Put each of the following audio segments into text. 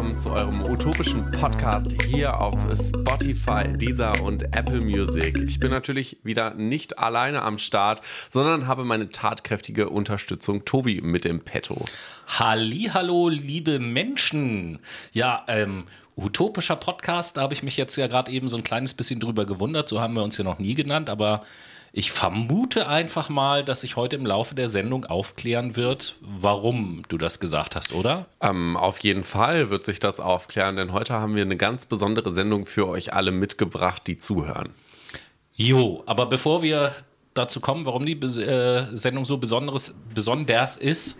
Willkommen zu eurem utopischen Podcast hier auf Spotify, Deezer und Apple Music. Ich bin natürlich wieder nicht alleine am Start, sondern habe meine tatkräftige Unterstützung Tobi mit im Petto. Hallo, liebe Menschen. Ja, ähm, utopischer Podcast, da habe ich mich jetzt ja gerade eben so ein kleines bisschen drüber gewundert. So haben wir uns ja noch nie genannt, aber ich vermute einfach mal, dass sich heute im Laufe der Sendung aufklären wird, warum du das gesagt hast, oder? Ähm, auf jeden Fall wird sich das aufklären, denn heute haben wir eine ganz besondere Sendung für euch alle mitgebracht, die zuhören. Jo, aber bevor wir dazu kommen, warum die äh, Sendung so besonderes, besonders ist,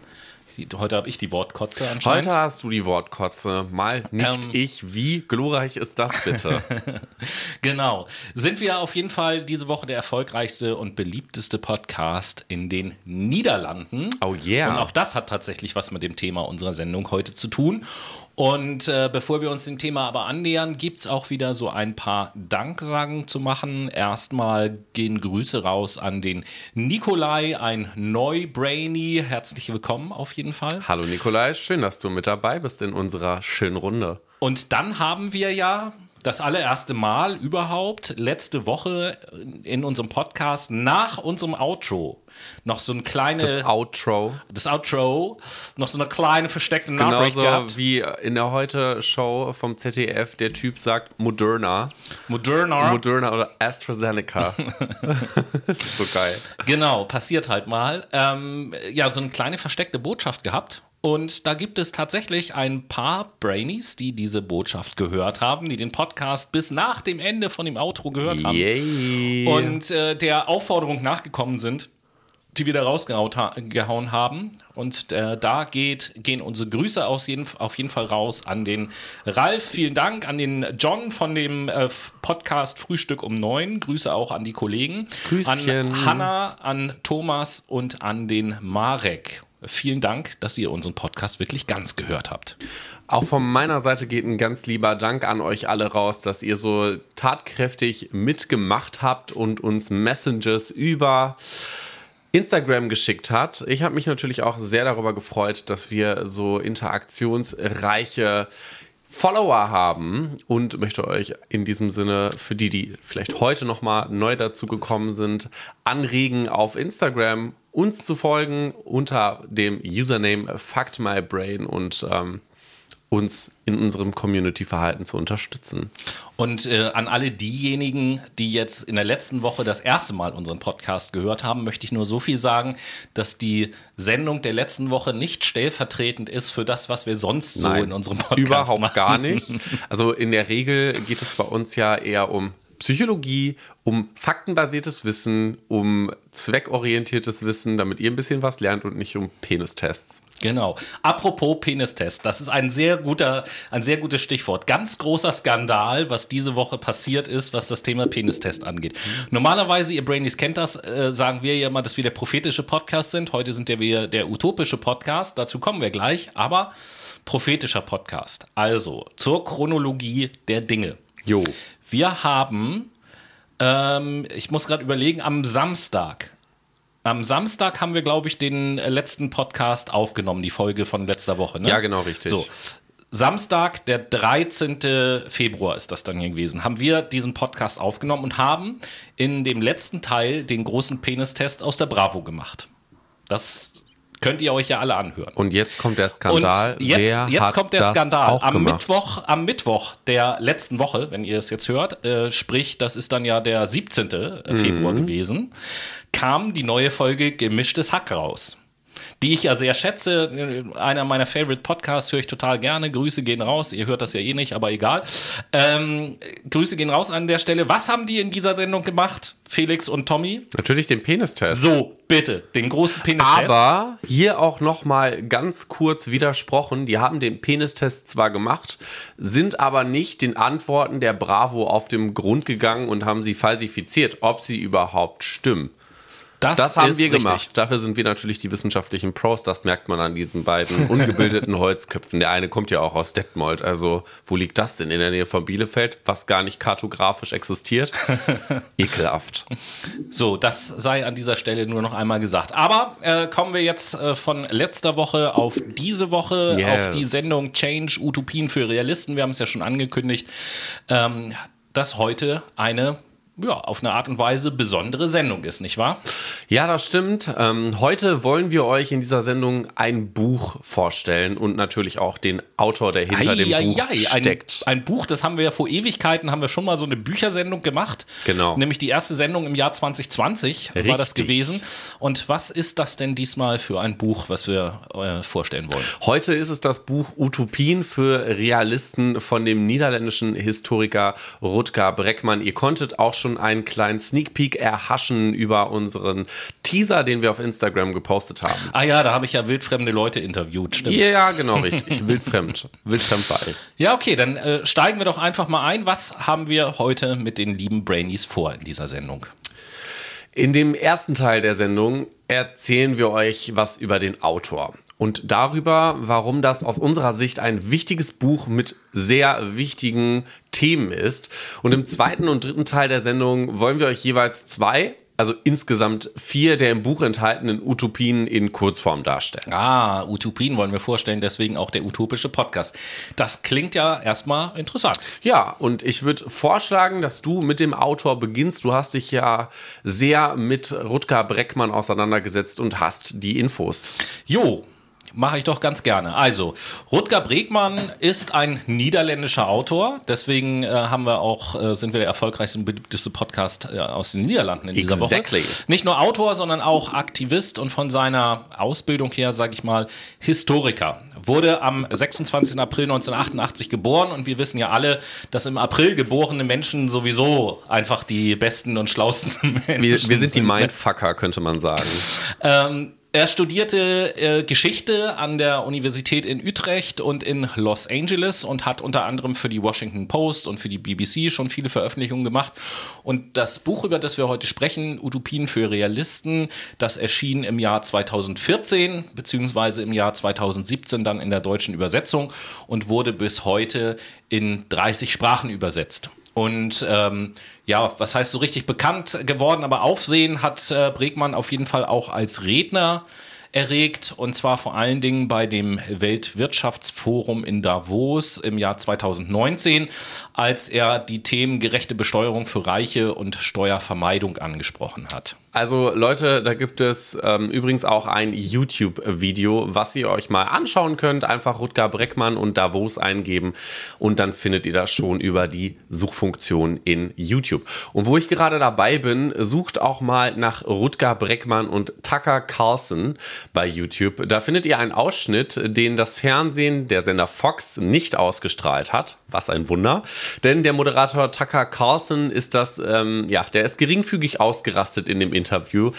Heute habe ich die Wortkotze anscheinend. Heute hast du die Wortkotze, mal nicht ähm, ich. Wie glorreich ist das bitte? genau. Sind wir auf jeden Fall diese Woche der erfolgreichste und beliebteste Podcast in den Niederlanden. Oh yeah. Und auch das hat tatsächlich was mit dem Thema unserer Sendung heute zu tun. Und äh, bevor wir uns dem Thema aber annähern, gibt es auch wieder so ein paar Danksagen zu machen. Erstmal gehen Grüße raus an den Nikolai, ein Neubrainy. Herzlich willkommen auf jeden Fall. Hallo Nikolai, schön, dass du mit dabei bist in unserer schönen Runde. Und dann haben wir ja das allererste Mal überhaupt letzte Woche in unserem Podcast nach unserem Outro noch so ein kleines. Das Outro. Das Outro. Noch so eine kleine versteckte Nachricht genauso gehabt. wie in der Heute-Show vom ZDF der Typ sagt Moderna. Moderna. Moderna oder AstraZeneca. das ist so geil. Genau, passiert halt mal. Ähm, ja, so eine kleine versteckte Botschaft gehabt und da gibt es tatsächlich ein paar Brainies, die diese Botschaft gehört haben, die den Podcast bis nach dem Ende von dem Outro gehört haben. Yay. Und äh, der Aufforderung nachgekommen sind, die wieder rausgehauen haben. Und äh, da geht, gehen unsere Grüße aus jeden, auf jeden Fall raus an den Ralf. Vielen Dank an den John von dem äh, Podcast Frühstück um neun. Grüße auch an die Kollegen. Grüßchen. An Hanna, an Thomas und an den Marek. Vielen Dank, dass ihr unseren Podcast wirklich ganz gehört habt. Auch von meiner Seite geht ein ganz lieber Dank an euch alle raus, dass ihr so tatkräftig mitgemacht habt und uns Messages über Instagram geschickt hat. Ich habe mich natürlich auch sehr darüber gefreut, dass wir so interaktionsreiche Follower haben und möchte euch in diesem Sinne für die, die vielleicht heute noch mal neu dazu gekommen sind, anregen auf Instagram uns zu folgen unter dem Username FactMyBrain und ähm, uns in unserem Community-Verhalten zu unterstützen. Und äh, an alle diejenigen, die jetzt in der letzten Woche das erste Mal unseren Podcast gehört haben, möchte ich nur so viel sagen, dass die Sendung der letzten Woche nicht stellvertretend ist für das, was wir sonst so Nein, in unserem Podcast überhaupt machen. gar nicht. Also in der Regel geht es bei uns ja eher um Psychologie, um faktenbasiertes Wissen, um zweckorientiertes Wissen, damit ihr ein bisschen was lernt und nicht um Penistests. Genau. Apropos Penistest, das ist ein sehr guter, ein sehr gutes Stichwort. Ganz großer Skandal, was diese Woche passiert ist, was das Thema Penistest angeht. Normalerweise, ihr Brainies kennt das, äh, sagen wir ja immer, dass wir der prophetische Podcast sind. Heute sind wir der utopische Podcast. Dazu kommen wir gleich. Aber prophetischer Podcast. Also zur Chronologie der Dinge. Jo. Wir haben, ähm, ich muss gerade überlegen, am Samstag. Am Samstag haben wir, glaube ich, den letzten Podcast aufgenommen, die Folge von letzter Woche. Ne? Ja, genau, richtig. So. Samstag, der 13. Februar ist das dann gewesen, haben wir diesen Podcast aufgenommen und haben in dem letzten Teil den großen Penistest aus der Bravo gemacht. Das Könnt ihr euch ja alle anhören. Und jetzt kommt der Skandal. Und jetzt, jetzt kommt der Skandal. Am gemacht? Mittwoch, am Mittwoch der letzten Woche, wenn ihr es jetzt hört, äh, sprich, das ist dann ja der 17. Mhm. Februar gewesen, kam die neue Folge Gemischtes Hack raus die ich ja sehr schätze. Einer meiner Favorite Podcasts höre ich total gerne. Grüße gehen raus. Ihr hört das ja eh nicht, aber egal. Ähm, Grüße gehen raus an der Stelle. Was haben die in dieser Sendung gemacht, Felix und Tommy? Natürlich den Penistest. So, bitte, den großen Penistest. Aber hier auch noch mal ganz kurz widersprochen. Die haben den Penistest zwar gemacht, sind aber nicht den Antworten der Bravo auf den Grund gegangen und haben sie falsifiziert, ob sie überhaupt stimmen. Das, das haben wir richtig. gemacht. Dafür sind wir natürlich die wissenschaftlichen Pros. Das merkt man an diesen beiden ungebildeten Holzköpfen. Der eine kommt ja auch aus Detmold. Also, wo liegt das denn? In der Nähe von Bielefeld, was gar nicht kartografisch existiert. Ekelhaft. So, das sei an dieser Stelle nur noch einmal gesagt. Aber äh, kommen wir jetzt äh, von letzter Woche auf diese Woche, yes. auf die Sendung Change Utopien für Realisten. Wir haben es ja schon angekündigt, ähm, dass heute eine ja, auf eine Art und Weise besondere Sendung ist, nicht wahr? Ja, das stimmt. Ähm, heute wollen wir euch in dieser Sendung ein Buch vorstellen und natürlich auch den Autor, der hinter ei, dem ei, Buch ei, steckt. Ein, ein, Buch, das haben wir ja vor Ewigkeiten, haben wir schon mal so eine Büchersendung gemacht. Genau. Nämlich die erste Sendung im Jahr 2020 Richtig. war das gewesen. Und was ist das denn diesmal für ein Buch, was wir äh, vorstellen wollen? Heute ist es das Buch Utopien für Realisten von dem niederländischen Historiker Rutger Breckmann. Ihr konntet auch schon schon einen kleinen Sneak Peek erhaschen über unseren Teaser, den wir auf Instagram gepostet haben. Ah ja, da habe ich ja wildfremde Leute interviewt, stimmt. Ja, genau, richtig. Wildfremd. Wildfremd war ich. Ja, okay, dann äh, steigen wir doch einfach mal ein. Was haben wir heute mit den lieben Brainies vor in dieser Sendung? In dem ersten Teil der Sendung erzählen wir euch was über den Autor und darüber, warum das aus unserer Sicht ein wichtiges Buch mit sehr wichtigen Themen ist. Und im zweiten und dritten Teil der Sendung wollen wir euch jeweils zwei also insgesamt vier der im Buch enthaltenen Utopien in Kurzform darstellen. Ah, Utopien wollen wir vorstellen, deswegen auch der utopische Podcast. Das klingt ja erstmal interessant. Ja, und ich würde vorschlagen, dass du mit dem Autor beginnst. Du hast dich ja sehr mit Rutger Breckmann auseinandergesetzt und hast die Infos. Jo, Mache ich doch ganz gerne. Also, Rutger Bregmann ist ein niederländischer Autor. Deswegen äh, haben wir auch, äh, sind wir der erfolgreichste und beliebteste Podcast äh, aus den Niederlanden in dieser exactly. Woche. Nicht nur Autor, sondern auch Aktivist und von seiner Ausbildung her, sage ich mal, Historiker. Wurde am 26. April 1988 geboren und wir wissen ja alle, dass im April geborene Menschen sowieso einfach die besten und schlauesten Menschen wir, wir sind. Wir sind die Mindfucker, könnte man sagen. ähm, er studierte äh, Geschichte an der Universität in Utrecht und in Los Angeles und hat unter anderem für die Washington Post und für die BBC schon viele Veröffentlichungen gemacht. Und das Buch, über das wir heute sprechen, Utopien für Realisten, das erschien im Jahr 2014 beziehungsweise im Jahr 2017 dann in der deutschen Übersetzung und wurde bis heute in 30 Sprachen übersetzt. Und ähm, ja, was heißt so richtig bekannt geworden, aber Aufsehen hat äh, Bregmann auf jeden Fall auch als Redner erregt und zwar vor allen Dingen bei dem Weltwirtschaftsforum in Davos im Jahr 2019, als er die Themen gerechte Besteuerung für Reiche und Steuervermeidung angesprochen hat. Also Leute, da gibt es ähm, übrigens auch ein YouTube-Video, was ihr euch mal anschauen könnt. Einfach Rutger Breckmann und Davos eingeben und dann findet ihr das schon über die Suchfunktion in YouTube. Und wo ich gerade dabei bin, sucht auch mal nach Rutger Breckmann und Tucker Carlson bei YouTube. Da findet ihr einen Ausschnitt, den das Fernsehen, der Sender Fox, nicht ausgestrahlt hat. Was ein Wunder. Denn der Moderator Tucker Carlson ist das, ähm, ja, der ist geringfügig ausgerastet in dem Interview.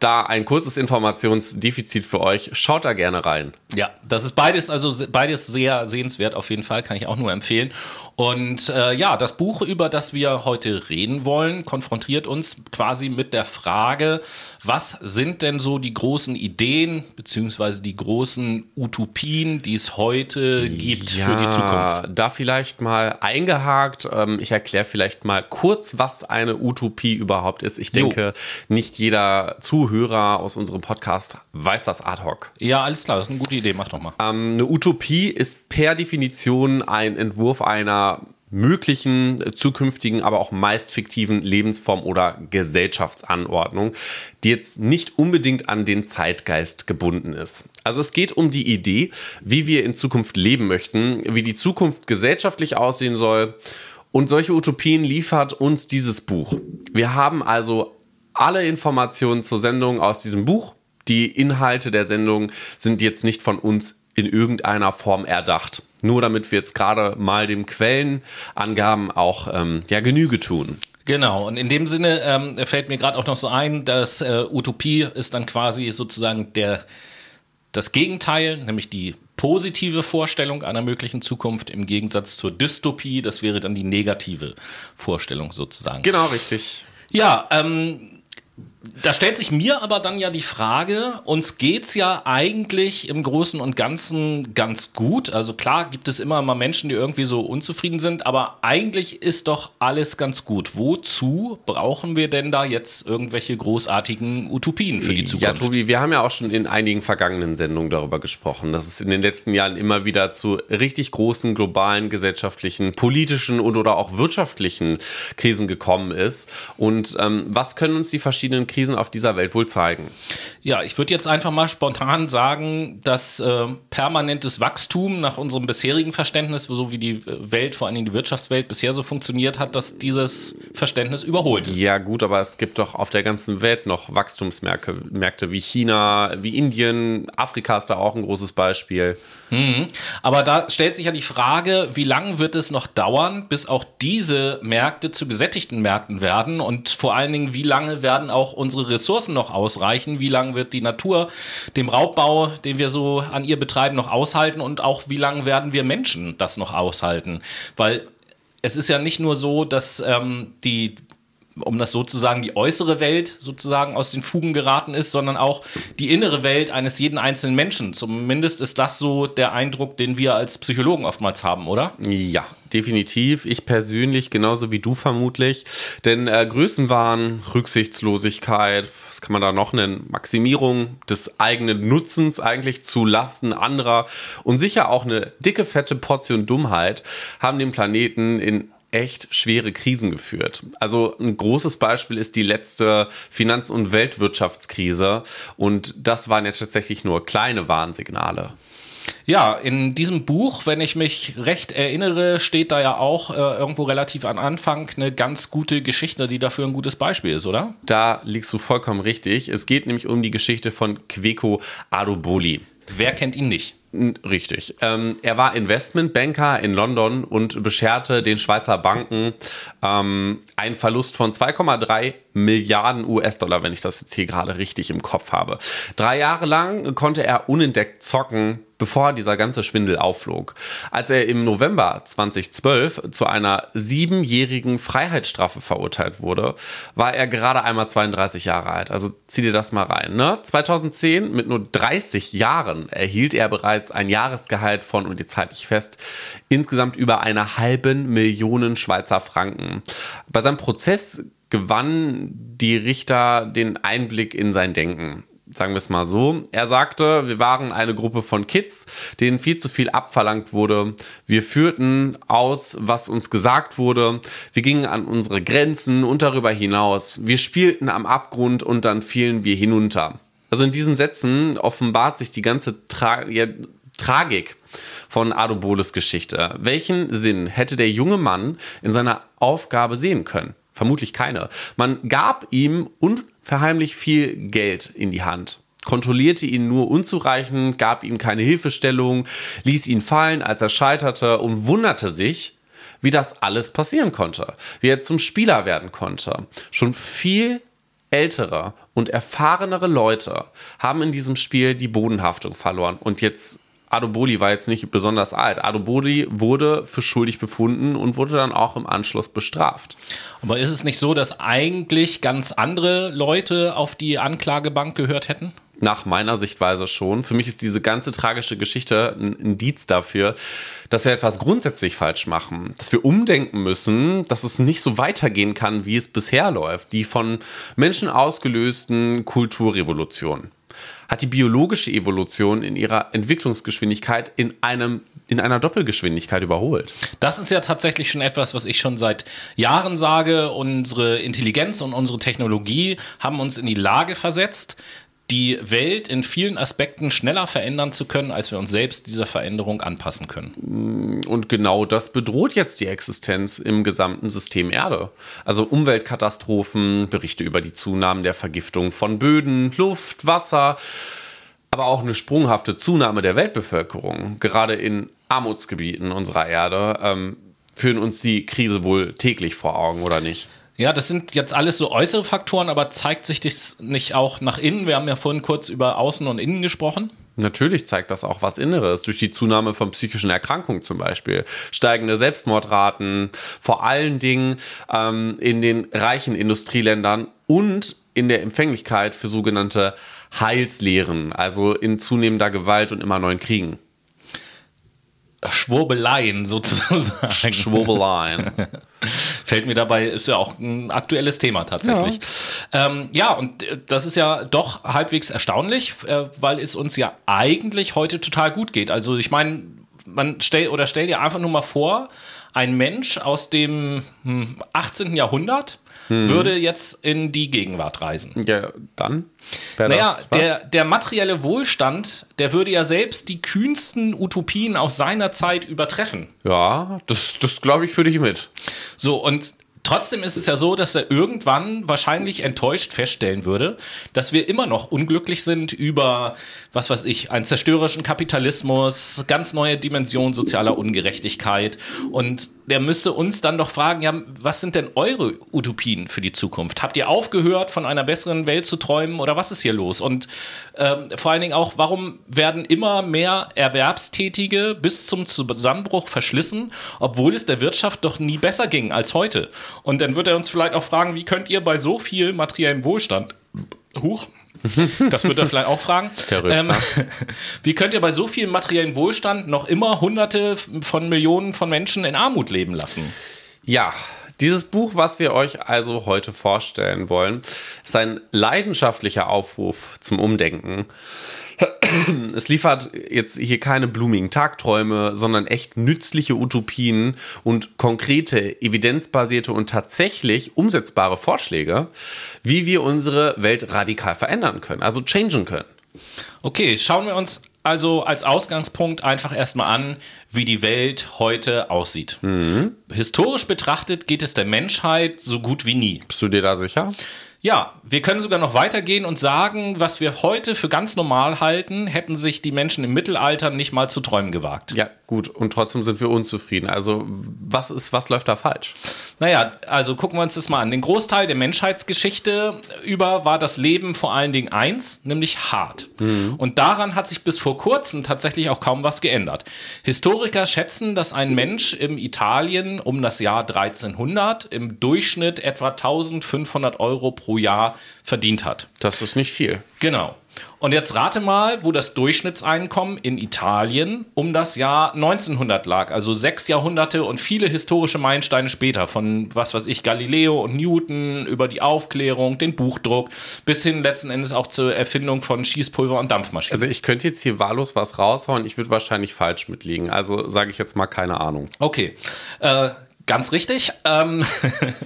Da ein kurzes Informationsdefizit für euch. Schaut da gerne rein. Ja, das ist beides, also beides sehr sehenswert auf jeden Fall, kann ich auch nur empfehlen. Und äh, ja, das Buch, über das wir heute reden wollen, konfrontiert uns quasi mit der Frage, was sind denn so die großen Ideen beziehungsweise die großen Utopien, die es heute gibt ja, für die Zukunft? Da vielleicht mal eingehakt. Ähm, ich erkläre vielleicht mal kurz, was eine Utopie überhaupt ist. Ich denke, jo. nicht jeder Zuhörer aus unserem Podcast weiß das ad hoc. Ja, alles klar, das ist eine gute Idee, mach doch mal. Ähm, eine Utopie ist per Definition ein Entwurf einer möglichen zukünftigen, aber auch meist fiktiven Lebensform oder Gesellschaftsanordnung, die jetzt nicht unbedingt an den Zeitgeist gebunden ist. Also es geht um die Idee, wie wir in Zukunft leben möchten, wie die Zukunft gesellschaftlich aussehen soll. Und solche Utopien liefert uns dieses Buch. Wir haben also alle Informationen zur Sendung aus diesem Buch die Inhalte der Sendung sind jetzt nicht von uns in irgendeiner Form erdacht. Nur damit wir jetzt gerade mal dem Quellenangaben auch ähm, ja, Genüge tun. Genau, und in dem Sinne ähm, fällt mir gerade auch noch so ein, dass äh, Utopie ist dann quasi sozusagen der, das Gegenteil, nämlich die positive Vorstellung einer möglichen Zukunft im Gegensatz zur Dystopie, das wäre dann die negative Vorstellung sozusagen. Genau, richtig. Ja, ähm, Da stellt sich mir aber dann ja die Frage, uns geht es ja eigentlich im Großen und Ganzen ganz gut. Also klar gibt es immer mal Menschen, die irgendwie so unzufrieden sind, aber eigentlich ist doch alles ganz gut. Wozu brauchen wir denn da jetzt irgendwelche großartigen Utopien für die Zukunft? Ja, Tobi, wir haben ja auch schon in einigen vergangenen Sendungen darüber gesprochen, dass es in den letzten Jahren immer wieder zu richtig großen globalen gesellschaftlichen, politischen und oder auch wirtschaftlichen Krisen gekommen ist. Und ähm, was können uns die verschiedenen Krisen auf dieser Welt wohl zeigen? Ja, ich würde jetzt einfach mal spontan sagen, dass äh, permanentes Wachstum nach unserem bisherigen Verständnis, so wie die Welt, vor allem die Wirtschaftswelt bisher so funktioniert hat, dass dieses Verständnis überholt ist. Ja, gut, aber es gibt doch auf der ganzen Welt noch Wachstumsmärkte Märkte wie China, wie Indien, Afrika ist da auch ein großes Beispiel. Mhm. Aber da stellt sich ja die Frage, wie lange wird es noch dauern, bis auch diese Märkte zu gesättigten Märkten werden? Und vor allen Dingen, wie lange werden auch unsere Ressourcen noch ausreichen, wie lange wird die Natur dem Raubbau, den wir so an ihr betreiben, noch aushalten? Und auch wie lange werden wir Menschen das noch aushalten, weil es ist ja nicht nur so, dass ähm, die um das sozusagen die äußere Welt sozusagen aus den Fugen geraten ist, sondern auch die innere Welt eines jeden einzelnen Menschen. Zumindest ist das so der Eindruck, den wir als Psychologen oftmals haben, oder? Ja, definitiv. Ich persönlich genauso wie du vermutlich. Denn äh, Größenwahn, Rücksichtslosigkeit, was kann man da noch nennen? Maximierung des eigenen Nutzens eigentlich zu Lasten anderer und sicher auch eine dicke, fette Portion Dummheit haben den Planeten in echt schwere Krisen geführt. Also ein großes Beispiel ist die letzte Finanz- und Weltwirtschaftskrise und das waren jetzt tatsächlich nur kleine Warnsignale. Ja, in diesem Buch, wenn ich mich recht erinnere, steht da ja auch äh, irgendwo relativ am Anfang eine ganz gute Geschichte, die dafür ein gutes Beispiel ist, oder? Da liegst du vollkommen richtig. Es geht nämlich um die Geschichte von Kweko Adoboli. Wer kennt ihn nicht? Richtig. Ähm, er war Investmentbanker in London und bescherte den Schweizer Banken ähm, einen Verlust von 2,3 Milliarden US-Dollar, wenn ich das jetzt hier gerade richtig im Kopf habe. Drei Jahre lang konnte er unentdeckt zocken, bevor dieser ganze Schwindel aufflog. Als er im November 2012 zu einer siebenjährigen Freiheitsstrafe verurteilt wurde, war er gerade einmal 32 Jahre alt. Also zieh dir das mal rein. Ne? 2010 mit nur 30 Jahren erhielt er bereits ein Jahresgehalt von, und jetzt halte ich fest, insgesamt über eine halben Million Schweizer Franken. Bei seinem Prozess gewann die Richter den Einblick in sein Denken sagen wir es mal so. Er sagte, wir waren eine Gruppe von Kids, denen viel zu viel abverlangt wurde. Wir führten aus, was uns gesagt wurde. Wir gingen an unsere Grenzen und darüber hinaus. Wir spielten am Abgrund und dann fielen wir hinunter. Also in diesen Sätzen offenbart sich die ganze Tra ja, Tragik von Adoboles Geschichte. Welchen Sinn hätte der junge Mann in seiner Aufgabe sehen können? Vermutlich keine. Man gab ihm unverheimlich viel Geld in die Hand kontrollierte ihn nur unzureichend, gab ihm keine Hilfestellung, ließ ihn fallen, als er scheiterte und wunderte sich, wie das alles passieren konnte, wie er zum Spieler werden konnte. Schon viel ältere und erfahrenere Leute haben in diesem Spiel die Bodenhaftung verloren und jetzt Adoboli war jetzt nicht besonders alt. Adoboli wurde für schuldig befunden und wurde dann auch im Anschluss bestraft. Aber ist es nicht so, dass eigentlich ganz andere Leute auf die Anklagebank gehört hätten? Nach meiner Sichtweise schon. Für mich ist diese ganze tragische Geschichte ein Indiz dafür, dass wir etwas grundsätzlich falsch machen. Dass wir umdenken müssen, dass es nicht so weitergehen kann, wie es bisher läuft. Die von Menschen ausgelösten Kulturrevolution hat die biologische Evolution in ihrer Entwicklungsgeschwindigkeit in einem in einer Doppelgeschwindigkeit überholt. Das ist ja tatsächlich schon etwas, was ich schon seit Jahren sage. Unsere Intelligenz und unsere Technologie haben uns in die Lage versetzt, die Welt in vielen Aspekten schneller verändern zu können, als wir uns selbst dieser Veränderung anpassen können. Und genau das bedroht jetzt die Existenz im gesamten System Erde. Also Umweltkatastrophen, Berichte über die Zunahmen der Vergiftung von Böden, Luft, Wasser, aber auch eine sprunghafte Zunahme der Weltbevölkerung, gerade in Armutsgebieten unserer Erde, ähm, führen uns die Krise wohl täglich vor Augen, oder nicht? Ja, das sind jetzt alles so äußere Faktoren, aber zeigt sich das nicht auch nach innen? Wir haben ja vorhin kurz über Außen und Innen gesprochen. Natürlich zeigt das auch was Inneres, durch die Zunahme von psychischen Erkrankungen zum Beispiel, steigende Selbstmordraten, vor allen Dingen ähm, in den reichen Industrieländern und in der Empfänglichkeit für sogenannte Heilslehren, also in zunehmender Gewalt und immer neuen Kriegen. Schwurbeleien sozusagen. Schwurbeleien. Fällt mir dabei, ist ja auch ein aktuelles Thema tatsächlich. Ja, ähm, ja und äh, das ist ja doch halbwegs erstaunlich, äh, weil es uns ja eigentlich heute total gut geht. Also ich meine, man stellt oder stell dir einfach nur mal vor, ein Mensch aus dem 18. Hm, Jahrhundert hm. würde jetzt in die Gegenwart reisen. Ja, dann? Naja, der, der materielle Wohlstand, der würde ja selbst die kühnsten Utopien aus seiner Zeit übertreffen. Ja, das, das glaube ich für dich mit. So, und Trotzdem ist es ja so, dass er irgendwann wahrscheinlich enttäuscht feststellen würde, dass wir immer noch unglücklich sind über, was weiß ich, einen zerstörerischen Kapitalismus, ganz neue Dimensionen sozialer Ungerechtigkeit. Und der müsste uns dann doch fragen, ja, was sind denn eure Utopien für die Zukunft? Habt ihr aufgehört, von einer besseren Welt zu träumen oder was ist hier los? Und ähm, vor allen Dingen auch, warum werden immer mehr Erwerbstätige bis zum Zusammenbruch verschlissen, obwohl es der Wirtschaft doch nie besser ging als heute? Und dann wird er uns vielleicht auch fragen, wie könnt ihr bei so viel materiellem Wohlstand, huch, das wird er vielleicht auch fragen. Ähm, wie könnt ihr bei so viel materiellem Wohlstand noch immer Hunderte von Millionen von Menschen in Armut leben lassen? Ja, dieses Buch, was wir euch also heute vorstellen wollen, ist ein leidenschaftlicher Aufruf zum Umdenken es liefert jetzt hier keine blumigen Tagträume, sondern echt nützliche Utopien und konkrete, evidenzbasierte und tatsächlich umsetzbare Vorschläge, wie wir unsere Welt radikal verändern können, also changen können. Okay, schauen wir uns also als Ausgangspunkt einfach erstmal an, wie die Welt heute aussieht. Mhm. Historisch betrachtet geht es der Menschheit so gut wie nie. Bist du dir da sicher? Ja, wir können sogar noch weitergehen und sagen, was wir heute für ganz normal halten, hätten sich die Menschen im Mittelalter nicht mal zu träumen gewagt. Ja, gut. Und trotzdem sind wir unzufrieden. Also, was ist, was läuft da falsch? Naja, also gucken wir uns das mal an. Den Großteil der Menschheitsgeschichte über war das Leben vor allen Dingen eins, nämlich hart. Mhm. Und daran hat sich bis vor kurzem tatsächlich auch kaum was geändert. Historiker schätzen, dass ein Mensch im Italien um das Jahr 1300 im Durchschnitt etwa 1500 Euro pro pro Jahr verdient hat. Das ist nicht viel. Genau. Und jetzt rate mal, wo das Durchschnittseinkommen in Italien um das Jahr 1900 lag. Also sechs Jahrhunderte und viele historische Meilensteine später. Von was weiß ich, Galileo und Newton über die Aufklärung, den Buchdruck, bis hin letzten Endes auch zur Erfindung von Schießpulver und Dampfmaschinen. Also ich könnte jetzt hier wahllos was raushauen. Ich würde wahrscheinlich falsch mitliegen. Also sage ich jetzt mal keine Ahnung. Okay. Äh, Ganz richtig. Ähm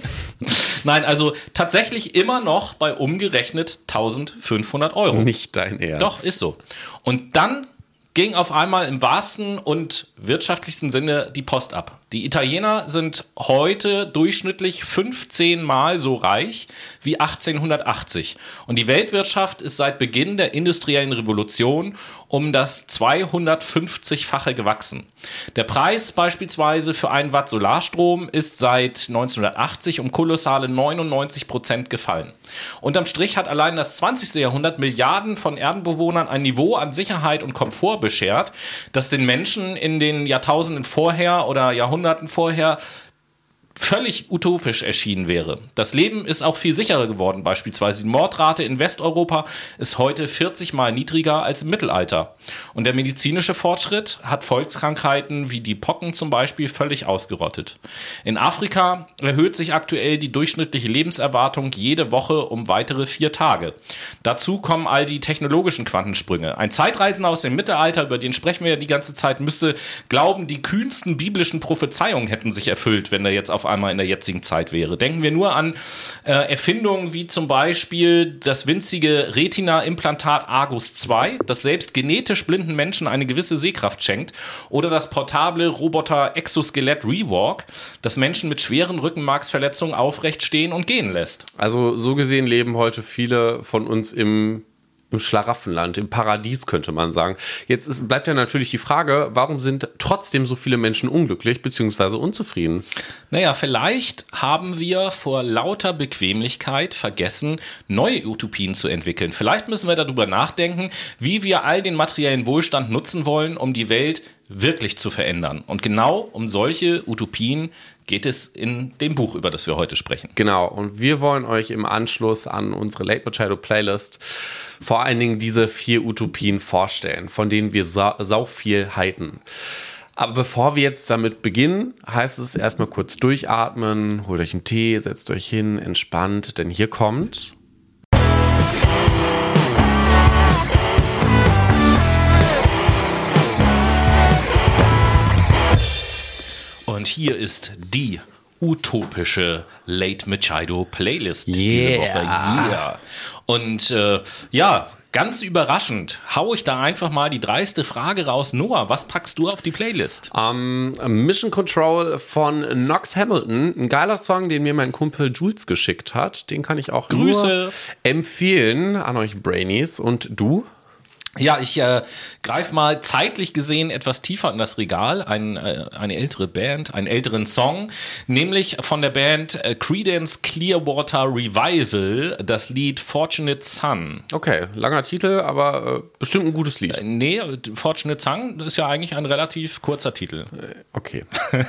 Nein, also tatsächlich immer noch bei umgerechnet 1500 Euro. Nicht dein Ernst. Doch, ist so. Und dann ging auf einmal im wahrsten und wirtschaftlichsten Sinne die Post ab. Die Italiener sind heute durchschnittlich 15 Mal so reich wie 1880. Und die Weltwirtschaft ist seit Beginn der industriellen Revolution um das 250-fache gewachsen. Der Preis beispielsweise für ein Watt Solarstrom ist seit 1980 um kolossale 99 Prozent gefallen. Unterm Strich hat allein das 20. Jahrhundert Milliarden von Erdenbewohnern ein Niveau an Sicherheit und Komfort beschert, das den Menschen in den Jahrtausenden vorher oder Jahrhunderten vorher völlig utopisch erschienen wäre. Das Leben ist auch viel sicherer geworden. Beispielsweise die Mordrate in Westeuropa ist heute 40 mal niedriger als im Mittelalter. Und der medizinische Fortschritt hat Volkskrankheiten wie die Pocken zum Beispiel völlig ausgerottet. In Afrika erhöht sich aktuell die durchschnittliche Lebenserwartung jede Woche um weitere vier Tage. Dazu kommen all die technologischen Quantensprünge. Ein Zeitreisender aus dem Mittelalter, über den sprechen wir ja die ganze Zeit, müsste glauben, die kühnsten biblischen Prophezeiungen hätten sich erfüllt, wenn er jetzt auf einmal in der jetzigen Zeit wäre. Denken wir nur an äh, Erfindungen wie zum Beispiel das winzige Retina-Implantat Argus 2, das selbst genetisch blinden Menschen eine gewisse Sehkraft schenkt, oder das portable Roboter-Exoskelett Rewalk, das Menschen mit schweren Rückenmarksverletzungen aufrecht stehen und gehen lässt. Also so gesehen leben heute viele von uns im im Schlaraffenland, im Paradies könnte man sagen. Jetzt ist, bleibt ja natürlich die Frage, warum sind trotzdem so viele Menschen unglücklich bzw. unzufrieden? Naja, vielleicht haben wir vor lauter Bequemlichkeit vergessen, neue Utopien zu entwickeln. Vielleicht müssen wir darüber nachdenken, wie wir all den materiellen Wohlstand nutzen wollen, um die Welt wirklich zu verändern. Und genau um solche Utopien geht es in dem Buch, über das wir heute sprechen. Genau, und wir wollen euch im Anschluss an unsere Late Machado Playlist vor allen Dingen diese vier Utopien vorstellen, von denen wir sau, sau viel halten. Aber bevor wir jetzt damit beginnen, heißt es erstmal kurz durchatmen, holt euch einen Tee, setzt euch hin, entspannt, denn hier kommt Und hier ist die utopische Late Machado Playlist Yeah. diese Woche. Yeah. Und äh, ja, ganz überraschend hau ich da einfach mal die dreiste Frage raus. Noah, was packst du auf die Playlist? ähm, Mission Control von Knox Hamilton. Ein geiler Song, den mir mein Kumpel Jules geschickt hat. Den kann ich auch Grüße. nur empfehlen an euch Brainies. Und du? Ja, ich äh, greife mal zeitlich gesehen etwas tiefer in das Regal, ein, äh, eine ältere Band, einen älteren Song, nämlich von der Band äh, Credence Clearwater Revival, das Lied Fortunate Son. Okay, langer Titel, aber äh, bestimmt ein gutes Lied. Nee, Fortunate Son ist ja eigentlich ein relativ kurzer Titel. Okay.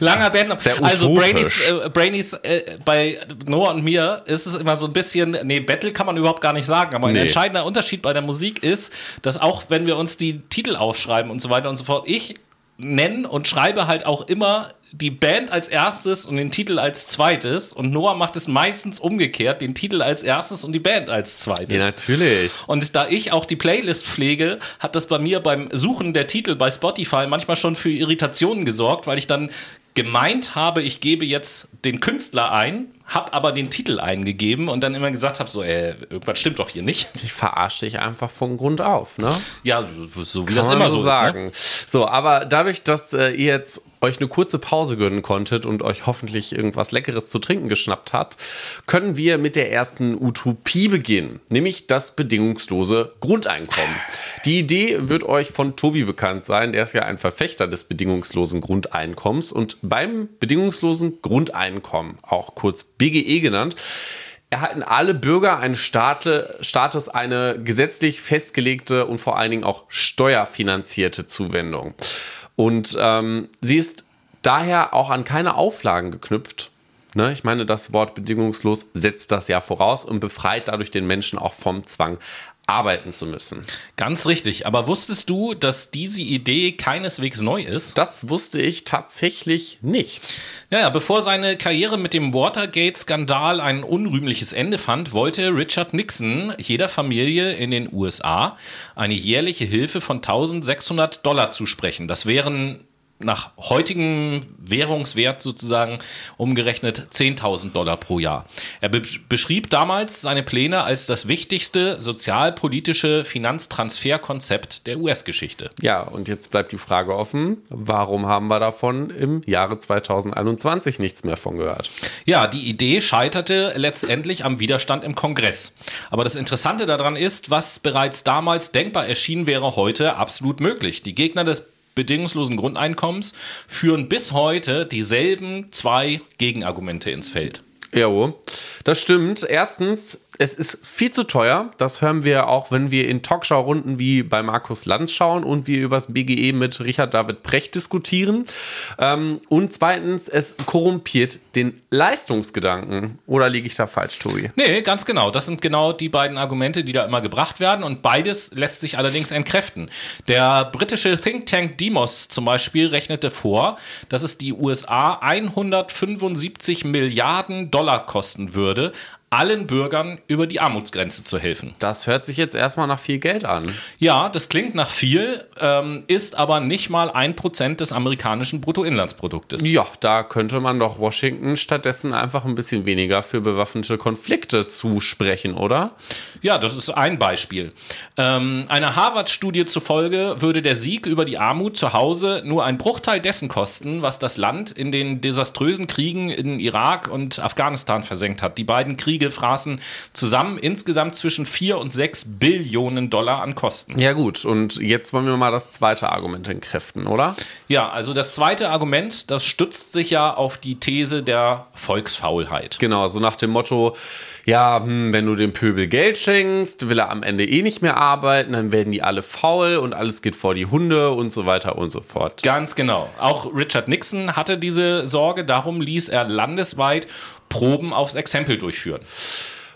Langer Band. Also. Brainies, äh, Brainies äh, bei Noah und mir ist es immer so ein bisschen, nee, Battle kann man überhaupt gar nicht sagen, aber ein Nee. entscheidender Unterschied bei der Musik ist, dass auch wenn wir uns die Titel aufschreiben und so weiter und so fort, ich nenne und schreibe halt auch immer die Band als erstes und den Titel als zweites und Noah macht es meistens umgekehrt, den Titel als erstes und die Band als zweites. Ja, natürlich. Und da ich auch die Playlist pflege, hat das bei mir beim Suchen der Titel bei Spotify manchmal schon für Irritationen gesorgt, weil ich dann gemeint habe, ich gebe jetzt den Künstler ein, habe aber den Titel eingegeben und dann immer gesagt habe, so, ey, irgendwas stimmt doch hier nicht. Ich verarsche dich einfach von Grund auf, ne? Ja, so, wie Kann das man immer so sagen. ist. Ne? So, aber dadurch, dass äh, ihr jetzt euch eine kurze Pause gönnen konntet und euch hoffentlich irgendwas Leckeres zu trinken geschnappt habt, können wir mit der ersten Utopie beginnen, nämlich das bedingungslose Grundeinkommen. Die Idee wird euch von Tobi bekannt sein, der ist ja ein Verfechter des bedingungslosen Grundeinkommens und beim bedingungslosen Grundeinkommen, auch kurz BGE genannt, erhalten alle Bürger eines Staate, Staates eine gesetzlich festgelegte und vor allen Dingen auch steuerfinanzierte Zuwendung. Und ähm, sie ist daher auch an keine Auflagen geknüpft. Ne? Ich meine, das Wort bedingungslos setzt das ja voraus und befreit dadurch den Menschen auch vom Zwang, arbeiten zu müssen. Ganz richtig. Aber wusstest du, dass diese Idee keineswegs neu ist? Das wusste ich tatsächlich nicht. Naja, bevor seine Karriere mit dem Watergate-Skandal ein unrühmliches Ende fand, wollte Richard Nixon jeder Familie in den USA eine jährliche Hilfe von 1600 Dollar zusprechen. Das wären nach heutigem Währungswert sozusagen umgerechnet 10.000 Dollar pro Jahr. Er be beschrieb damals seine Pläne als das wichtigste sozialpolitische Finanztransferkonzept der US-Geschichte. Ja, und jetzt bleibt die Frage offen, warum haben wir davon im Jahre 2021 nichts mehr von gehört? Ja, die Idee scheiterte letztendlich am Widerstand im Kongress. Aber das Interessante daran ist, was bereits damals denkbar erschienen wäre, heute absolut möglich. Die Gegner des bedingungslosen Grundeinkommens führen bis heute dieselben zwei Gegenargumente ins Feld. Jo, das stimmt. Erstens, es ist viel zu teuer. Das hören wir auch, wenn wir in Talkshow-Runden wie bei Markus Lanz schauen und wir über das BGE mit Richard David Precht diskutieren. Ähm, und zweitens, es korrumpiert den Leistungsgedanken. Oder liege ich da falsch, Tobi? Nee, ganz genau. Das sind genau die beiden Argumente, die da immer gebracht werden. Und beides lässt sich allerdings entkräften. Der britische Think Tank Demos zum Beispiel rechnete vor, dass es die USA 175 Milliarden Dollar kosten würde, allen Bürgern über die Armutsgrenze zu helfen. Das hört sich jetzt erstmal nach viel Geld an. Ja, das klingt nach viel, ähm, ist aber nicht mal ein Prozent des amerikanischen Bruttoinlandsproduktes. Ja, da könnte man doch Washington stattdessen einfach ein bisschen weniger für bewaffnete Konflikte zusprechen, oder? Ja, das ist ein Beispiel. Ähm, einer Harvard-Studie zufolge würde der Sieg über die Armut zu Hause nur ein Bruchteil dessen kosten, was das Land in den desaströsen Kriegen in Irak und Afghanistan versenkt hat. Die beiden Kriege Kriege fraßen zusammen insgesamt zwischen 4 und 6 Billionen Dollar an Kosten. Ja gut, und jetzt wollen wir mal das zweite Argument entkräften, oder? Ja, also das zweite Argument, das stützt sich ja auf die These der Volksfaulheit. Genau, so nach dem Motto, ja, hm, wenn du dem Pöbel Geld schenkst, will er am Ende eh nicht mehr arbeiten, dann werden die alle faul und alles geht vor die Hunde und so weiter und so fort. Ganz genau. Auch Richard Nixon hatte diese Sorge, darum ließ er landesweit Proben aufs Exempel durchführen.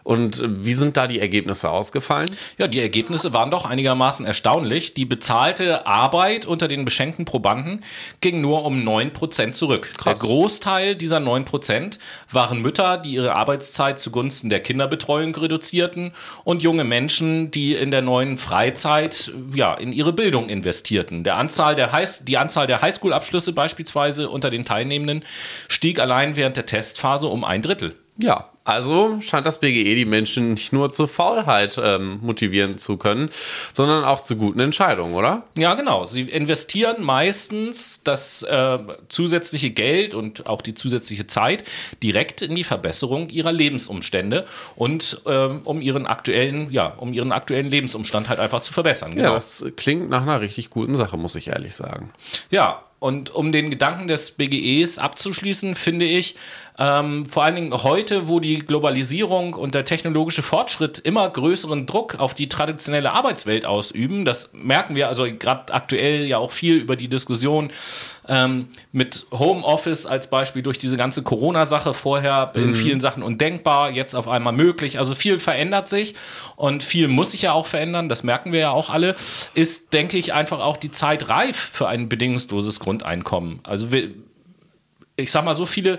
Und wie sind da die Ergebnisse ausgefallen? Ja, die Ergebnisse waren doch einigermaßen erstaunlich. Die bezahlte Arbeit unter den beschenkten Probanden ging nur um 9% zurück. Krass. Der Großteil dieser 9% waren Mütter, die ihre Arbeitszeit zugunsten der Kinderbetreuung reduzierten und junge Menschen, die in der neuen Freizeit ja, in ihre Bildung investierten. Der Anzahl der High die Anzahl der Highschool-Abschlüsse beispielsweise unter den Teilnehmenden stieg allein während der Testphase um ein Drittel. Ja, also scheint das BGE die Menschen nicht nur zur Faulheit ähm, motivieren zu können, sondern auch zu guten Entscheidungen, oder? Ja, genau. Sie investieren meistens das äh, zusätzliche Geld und auch die zusätzliche Zeit direkt in die Verbesserung ihrer Lebensumstände und äh, um ihren aktuellen, ja, um ihren aktuellen Lebensumstand halt einfach zu verbessern. Genau. Ja, das klingt nach einer richtig guten Sache, muss ich ehrlich sagen. Ja, und um den Gedanken des BGEs abzuschließen, finde ich, ähm, vor allen Dingen heute, wo die Globalisierung und der technologische Fortschritt immer größeren Druck auf die traditionelle Arbeitswelt ausüben, das merken wir also gerade aktuell ja auch viel über die Diskussion ähm, mit Homeoffice als Beispiel durch diese ganze Corona-Sache vorher in mhm. vielen Sachen undenkbar, jetzt auf einmal möglich. Also viel verändert sich und viel muss sich ja auch verändern, das merken wir ja auch alle, ist, denke ich, einfach auch die Zeit reif für ein bedingungsloses Grundeinkommen. Also wir, ich sag mal so viele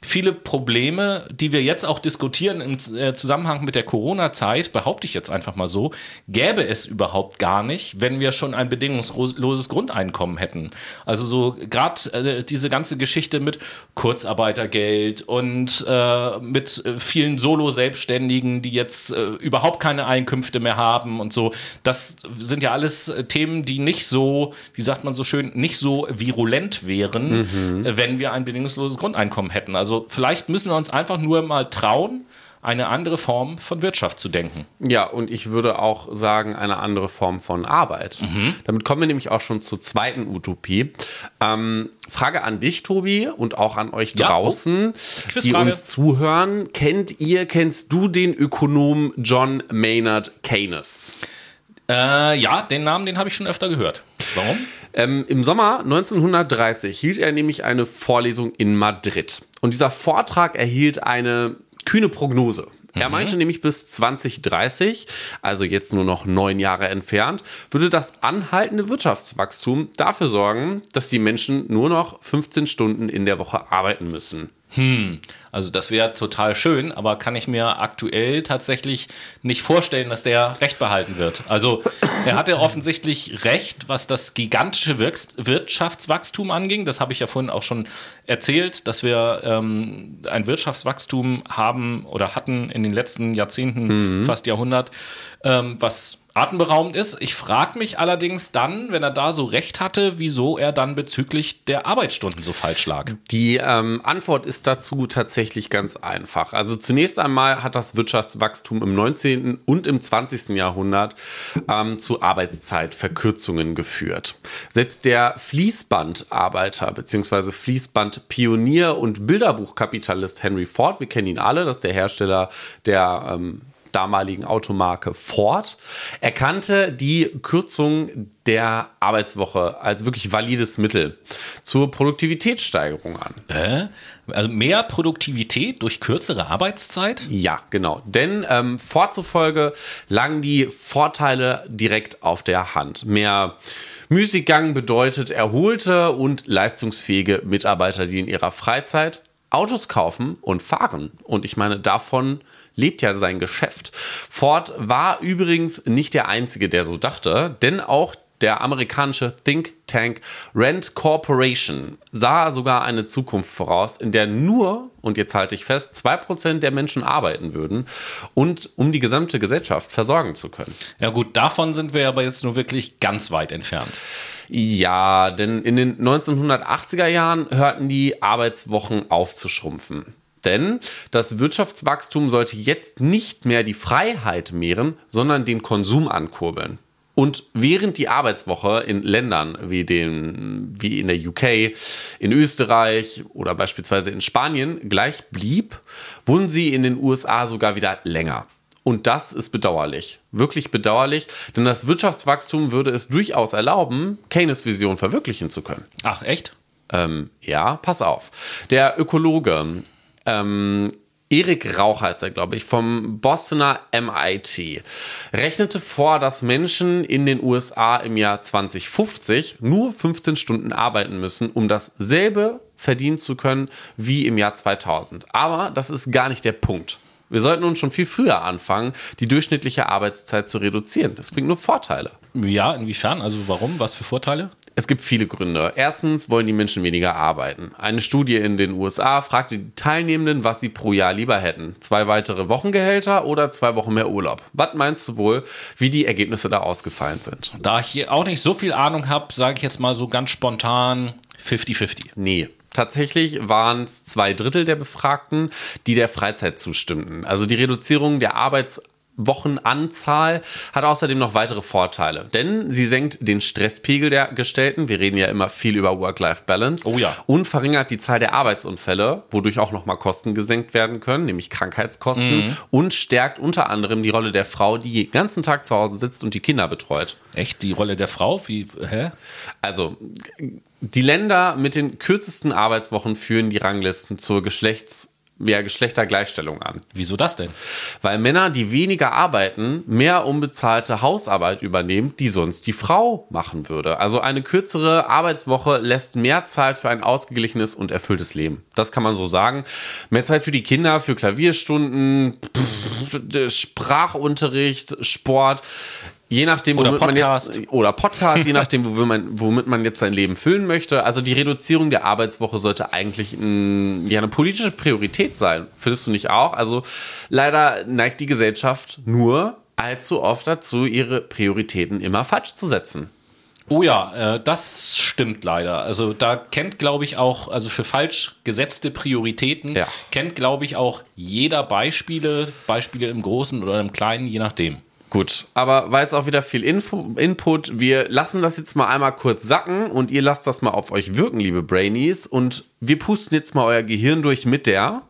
viele Probleme, die wir jetzt auch diskutieren im äh, Zusammenhang mit der Corona-Zeit, behaupte ich jetzt einfach mal so, gäbe es überhaupt gar nicht, wenn wir schon ein bedingungsloses Grundeinkommen hätten. Also so gerade äh, diese ganze Geschichte mit Kurzarbeitergeld und äh, mit äh, vielen Solo-Selbstständigen, die jetzt äh, überhaupt keine Einkünfte mehr haben und so, das sind ja alles äh, Themen, die nicht so, wie sagt man so schön, nicht so virulent wären, mhm. wenn wir ein bedingungsloses Grundeinkommen hätten. Also also vielleicht müssen wir uns einfach nur mal trauen, eine andere Form von Wirtschaft zu denken. Ja, und ich würde auch sagen, eine andere Form von Arbeit. Mhm. Damit kommen wir nämlich auch schon zur zweiten Utopie. Ähm, Frage an dich, Tobi, und auch an euch draußen, ja, oh. die uns zuhören. Kennt ihr, kennst du den Ökonom John Maynard Keynes? Äh, ja, den Namen, den habe ich schon öfter gehört. Warum? Ähm, Im Sommer 1930 hielt er nämlich eine Vorlesung in Madrid. Und dieser Vortrag erhielt eine kühne Prognose. Er mhm. meinte nämlich bis 2030, also jetzt nur noch neun Jahre entfernt, würde das anhaltende Wirtschaftswachstum dafür sorgen, dass die Menschen nur noch 15 Stunden in der Woche arbeiten müssen. Hm, also das wäre total schön, aber kann ich mir aktuell tatsächlich nicht vorstellen, dass der Recht behalten wird. Also er hatte offensichtlich recht, was das gigantische Wirtschaftswachstum anging. Das habe ich ja vorhin auch schon erzählt, dass wir ähm, ein Wirtschaftswachstum haben oder hatten in den letzten Jahrzehnten, mhm. fast Jahrhundert, ähm, was atemberaubend ist. Ich frage mich allerdings dann, wenn er da so recht hatte, wieso er dann bezüglich der Arbeitsstunden so falsch lag. Die ähm, Antwort ist dazu tatsächlich ganz einfach. Also zunächst einmal hat das Wirtschaftswachstum im 19. und im 20. Jahrhundert ähm, zu Arbeitszeitverkürzungen geführt. Selbst der Fließbandarbeiter bzw. Fließbandpionier und Bilderbuchkapitalist Henry Ford, wir kennen ihn alle, das ist der Hersteller der ähm, damaligen Automarke Ford, erkannte die Kürzung der Arbeitswoche als wirklich valides Mittel zur Produktivitätssteigerung an. Äh? Also mehr Produktivität durch kürzere Arbeitszeit? Ja, genau. Denn ähm, Ford zufolge lagen die Vorteile direkt auf der Hand. Mehr Müßiggang bedeutet erholte und leistungsfähige Mitarbeiter, die in ihrer Freizeit Autos kaufen und fahren. Und ich meine, davon lebt ja sein Geschäft. Ford war übrigens nicht der Einzige, der so dachte, denn auch der amerikanische Think Tank Rent Corporation sah sogar eine Zukunft voraus, in der nur, und jetzt halte ich fest, 2% der Menschen arbeiten würden und um die gesamte Gesellschaft versorgen zu können. Ja gut, davon sind wir aber jetzt nur wirklich ganz weit entfernt. Ja, denn in den 1980er Jahren hörten die Arbeitswochen auf zu schrumpfen. Denn das Wirtschaftswachstum sollte jetzt nicht mehr die Freiheit mehren, sondern den Konsum ankurbeln. Und während die Arbeitswoche in Ländern wie, den, wie in der UK, in Österreich oder beispielsweise in Spanien gleich blieb, wurden sie in den USA sogar wieder länger. Und das ist bedauerlich, wirklich bedauerlich, denn das Wirtschaftswachstum würde es durchaus erlauben, Keynes Vision verwirklichen zu können. Ach, echt? Ähm, ja, pass auf. Der Ökologe ähm, Erik Rauch heißt er, glaube ich, vom Bostoner MIT, rechnete vor, dass Menschen in den USA im Jahr 2050 nur 15 Stunden arbeiten müssen, um dasselbe verdienen zu können wie im Jahr 2000. Aber das ist gar nicht der Punkt. Wir sollten uns schon viel früher anfangen, die durchschnittliche Arbeitszeit zu reduzieren. Das bringt nur Vorteile. Ja, inwiefern? Also warum? Was für Vorteile? Es gibt viele Gründe. Erstens wollen die Menschen weniger arbeiten. Eine Studie in den USA fragte die Teilnehmenden, was sie pro Jahr lieber hätten. Zwei weitere Wochengehälter oder zwei Wochen mehr Urlaub. Was meinst du wohl, wie die Ergebnisse da ausgefallen sind? Da ich hier auch nicht so viel Ahnung habe, sage ich jetzt mal so ganz spontan 50-50. Nee. Tatsächlich waren es zwei Drittel der Befragten, die der Freizeit zustimmten. Also die Reduzierung der Arbeits Wochenanzahl hat außerdem noch weitere Vorteile, denn sie senkt den Stresspegel der Gestellten. Wir reden ja immer viel über Work-Life-Balance. Oh ja. Und verringert die Zahl der Arbeitsunfälle, wodurch auch nochmal Kosten gesenkt werden können, nämlich Krankheitskosten. Mhm. Und stärkt unter anderem die Rolle der Frau, die den ganzen Tag zu Hause sitzt und die Kinder betreut. Echt? Die Rolle der Frau? Wie, hä? Also, die Länder mit den kürzesten Arbeitswochen führen die Ranglisten zur Geschlechts- ja, Geschlechtergleichstellung an. Wieso das denn? Weil Männer, die weniger arbeiten, mehr unbezahlte Hausarbeit übernehmen, die sonst die Frau machen würde. Also eine kürzere Arbeitswoche lässt mehr Zeit für ein ausgeglichenes und erfülltes Leben. Das kann man so sagen. Mehr Zeit für die Kinder, für Klavierstunden, Sprachunterricht, Sport. Je nachdem, oder womit Podcast. man jetzt oder Podcast, je nachdem, womit man, womit man jetzt sein Leben füllen möchte. Also die Reduzierung der Arbeitswoche sollte eigentlich ein, ja, eine politische Priorität sein. Findest du nicht auch? Also leider neigt die Gesellschaft nur allzu oft dazu, ihre Prioritäten immer falsch zu setzen. Oh ja, äh, das stimmt leider. Also da kennt, glaube ich, auch, also für falsch gesetzte Prioritäten, Ja. kennt, glaube ich, auch jeder Beispiele, Beispiele im Großen oder im Kleinen, je nachdem. Gut, aber war jetzt auch wieder viel Info, Input. Wir lassen das jetzt mal einmal kurz sacken und ihr lasst das mal auf euch wirken, liebe Brainies. Und wir pusten jetzt mal euer Gehirn durch mit der.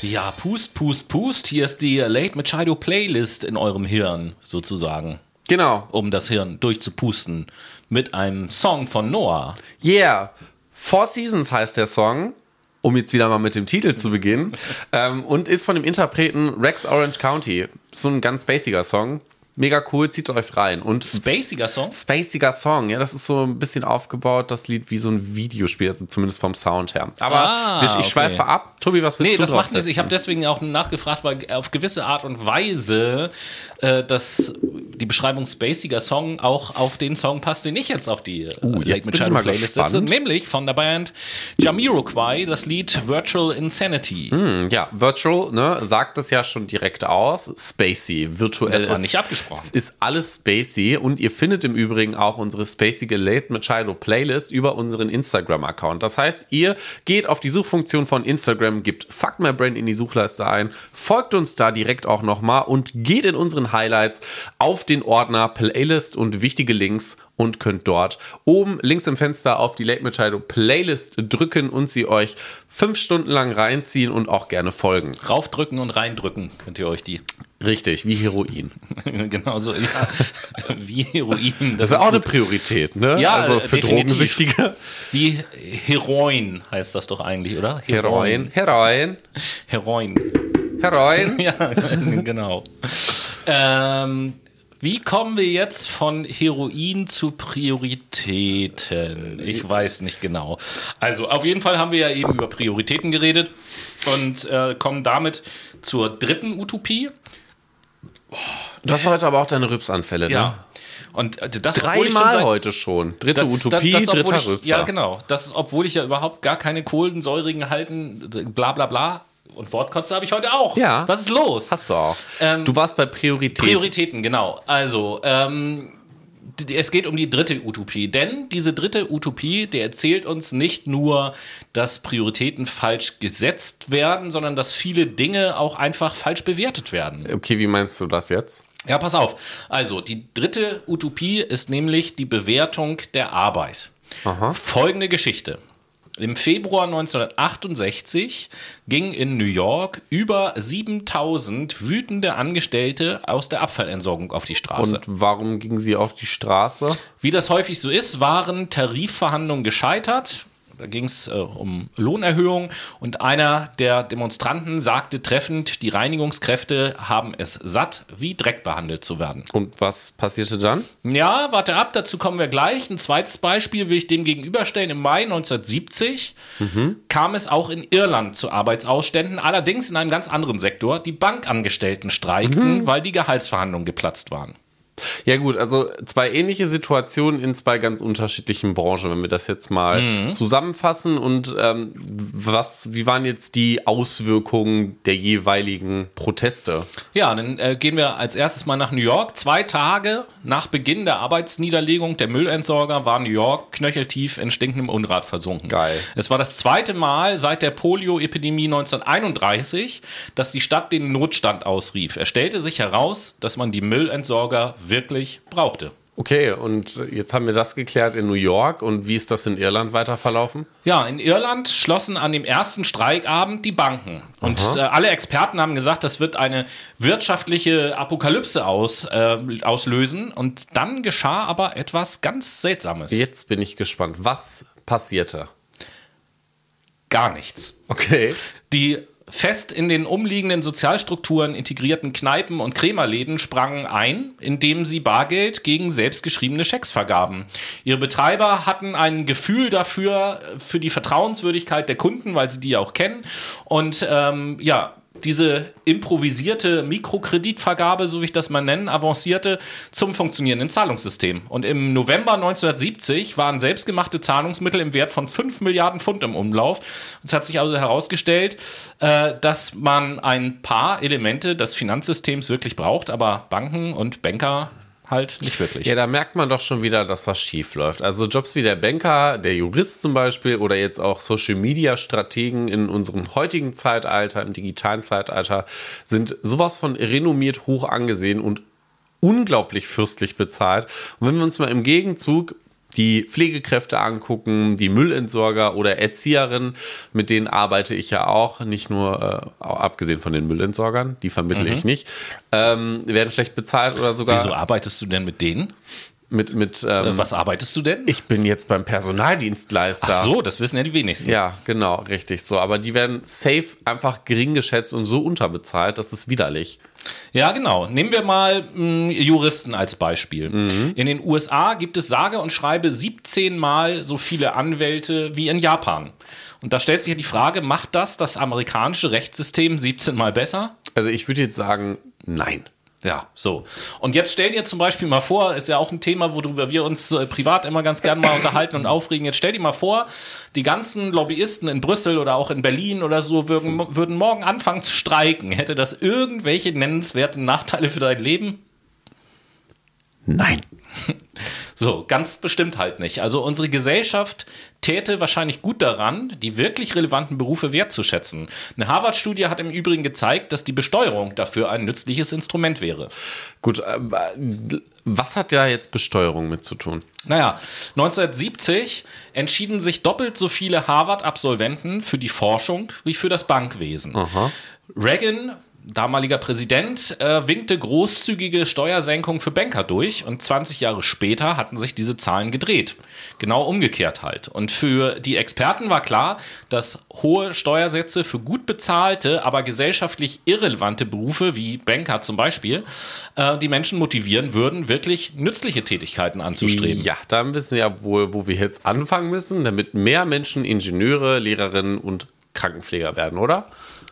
Ja, Pust, Pust, Pust. Hier ist die Late Machado Playlist in eurem Hirn, sozusagen. Genau. Um das Hirn durchzupusten. Mit einem Song von Noah. Yeah. Four Seasons heißt der Song, um jetzt wieder mal mit dem Titel zu beginnen. ähm, und ist von dem Interpreten Rex Orange County. So ein ganz bassiger Song. Mega cool, zieht euch rein. Und Spaciger Song? spaciger Song, ja, das ist so ein bisschen aufgebaut, das Lied wie so ein Videospiel, also zumindest vom Sound her. Aber Ah, ich, ich okay. schweife ab. Tobi, was willst Nee, du das macht nichts. Ich habe deswegen auch nachgefragt, weil auf gewisse Art und Weise äh, dass die Beschreibung Spaciger Song auch auf den Song passt, den ich jetzt auf die äh, Uh, ich Machado mal Playlist setze. Nämlich von der Band Jamiroquai, das Lied Virtual Insanity. Hm, Ja, Virtual, ne, sagt es ja schon direkt aus. Spacey, virtuell. Das war nicht abgesprochen. Es ist alles Spacey und ihr findet im Übrigen auch unsere spacige Late Machado Playlist über unseren Instagram-Account. Das heißt, ihr geht auf die Suchfunktion von Instagram, gebt Fuck My Brain in die Suchleiste ein, folgt uns da direkt auch nochmal und geht in unseren Highlights auf den Ordner Playlist und wichtige Links und könnt dort oben links im Fenster auf die Late Machado Playlist drücken und sie euch fünf Stunden lang reinziehen und auch gerne folgen. Raufdrücken und reindrücken könnt ihr euch die. Richtig, wie Heroin. genau so, ja. Wie Heroin. Das ist auch eine gut. Priorität, ne? Ja, also für definitiv. Drogensüchtige. Wie Heroin heißt das doch eigentlich, oder? Heroin, Heroin, Heroin. Heroin. Ja, genau. Ähm, wie kommen wir jetzt von Heroin zu Prioritäten? Ich weiß nicht genau. Also auf jeden Fall haben wir ja eben über Prioritäten geredet und äh, kommen damit zur dritten Utopie. Du hast heute aber auch deine Rübsanfälle, ne? Und äh, das Dreimal seit- heute schon. Dritte das- Utopie, das- das, dritter ich, Rübser. Ja, genau. Das ist, obwohl ich ja überhaupt gar keine kohlensäurigen halten, bla bla bla. Und Wortkotze habe ich heute auch. Ja. Was ist los? Hast du auch. Ähm, du warst bei Priorität. Prioritäten, genau. Also, ähm, es geht um die dritte Utopie. Denn diese dritte Utopie, der erzählt uns nicht nur, dass Prioritäten falsch gesetzt werden, sondern dass viele Dinge auch einfach falsch bewertet werden. Okay, wie meinst du das jetzt? Ja, pass auf. Also, die dritte Utopie ist nämlich die Bewertung der Arbeit. Aha. Folgende Geschichte. Im Februar 1968 gingen in New York über 7000 wütende Angestellte aus der Abfallentsorgung auf die Straße. Und warum gingen sie auf die Straße? Wie das häufig so ist, waren Tarifverhandlungen gescheitert. Da ging es äh, um Lohnerhöhung und einer der Demonstranten sagte treffend, die Reinigungskräfte haben es satt, wie Dreck behandelt zu werden. Und was passierte dann? Ja, warte ab, dazu kommen wir gleich. Ein zweites Beispiel will ich dem gegenüberstellen. Im Mai 1970 kam es auch in Irland zu Arbeitsausständen, allerdings in einem ganz anderen Sektor. Die Bankangestellten streikten, weil die Gehaltsverhandlungen geplatzt waren. Ja gut, also zwei ähnliche Situationen in zwei ganz unterschiedlichen Branchen, wenn wir das jetzt mal Mhm. zusammenfassen. Und ähm, was, wie waren jetzt die Auswirkungen der jeweiligen Proteste? Ja, dann äh, gehen wir als erstes mal nach New York. Zwei Tage nach Beginn der Arbeitsniederlegung der Müllentsorger war New York knöcheltief in stinkendem Unrat versunken. Geil. Es war das zweite Mal seit der Polio-Epidemie 1931, dass die Stadt den Notstand ausrief. Es stellte sich heraus, dass man die Müllentsorger wirklich brauchte. Okay, und jetzt haben wir das geklärt in New York. Und wie ist das in Irland weiter verlaufen? Ja, in Irland schlossen an dem ersten Streikabend die Banken. Und äh, alle Experten haben gesagt, das wird eine wirtschaftliche Apokalypse aus, äh, auslösen. Und dann geschah aber etwas ganz Seltsames. Jetzt bin ich gespannt. Was passierte? Gar nichts. Okay. Die fest in den umliegenden Sozialstrukturen integrierten Kneipen und Krämerläden sprangen ein, indem sie Bargeld gegen selbstgeschriebene Schecks vergaben. Ihre Betreiber hatten ein Gefühl dafür, für die Vertrauenswürdigkeit der Kunden, weil sie die auch kennen. Und ähm, ja, diese improvisierte Mikrokreditvergabe, so wie ich das mal nennen, avancierte zum funktionierenden Zahlungssystem. Und im November 1970 waren selbstgemachte Zahlungsmittel im Wert von 5 Milliarden Pfund im Umlauf. Es hat sich also herausgestellt, äh, dass man ein paar Elemente des Finanzsystems wirklich braucht, aber Banken und Banker halt nicht wirklich. Ja, da merkt man doch schon wieder, dass was schief läuft. Also Jobs wie der Banker, der Jurist zum Beispiel oder jetzt auch Social Media Strategen in unserem heutigen Zeitalter, im digitalen Zeitalter, sind sowas von renommiert hoch angesehen und unglaublich fürstlich bezahlt. Und wenn wir uns mal im Gegenzug die Pflegekräfte angucken, die Müllentsorger oder Erzieherinnen, mit denen arbeite ich ja auch, nicht nur äh, abgesehen von den Müllentsorgern, die vermittle ich nicht, ähm, werden schlecht bezahlt oder sogar Wieso arbeitest du denn mit denen? mit, mit ähm, Äh, Was arbeitest du denn? ich bin jetzt beim Personaldienstleister. Ach so, das wissen ja die wenigsten. Ja, genau, richtig so. Aber die werden safe einfach gering geschätzt und so unterbezahlt, das ist widerlich. Ja, genau. Nehmen wir mal mh, Juristen als Beispiel. In den USA gibt es sage und schreibe 17 Mal so viele Anwälte wie in Japan. Und da stellt sich ja die Frage, macht das das amerikanische Rechtssystem 17 Mal besser? Also ich würde jetzt sagen, nein. Ja, so. Und jetzt stell dir zum Beispiel mal vor, ist ja auch ein Thema, worüber wir uns äh, privat immer ganz gern mal unterhalten und aufregen. Jetzt stell dir mal vor, die ganzen Lobbyisten in Brüssel oder auch in Berlin oder so würden, würden morgen anfangen zu streiken. Hätte das irgendwelche nennenswerten Nachteile für dein Leben? Nein. So, ganz bestimmt halt nicht. Also unsere Gesellschaft täte wahrscheinlich gut daran, die wirklich relevanten Berufe wertzuschätzen. Eine Harvard-Studie hat im Übrigen gezeigt, dass die Besteuerung dafür ein nützliches Instrument wäre. Gut, äh, was hat da jetzt Besteuerung mit zu tun? Naja, 1970 entschieden sich doppelt so viele Harvard-Absolventen für die Forschung wie für das Bankwesen. Reagan, damaliger Präsident, äh, winkte großzügige Steuersenkungen für Banker durch und 20 Jahre später hatten sich diese Zahlen gedreht. Genau umgekehrt halt. Und für die Experten war klar, dass hohe Steuersätze für gut bezahlte, aber gesellschaftlich irrelevante Berufe wie Banker zum Beispiel äh, die Menschen motivieren würden, wirklich nützliche Tätigkeiten anzustreben. Ja, dann wissen wir ja wohl, wo wir jetzt anfangen müssen, damit mehr Menschen Ingenieure, Lehrerinnen und Krankenpfleger werden, oder?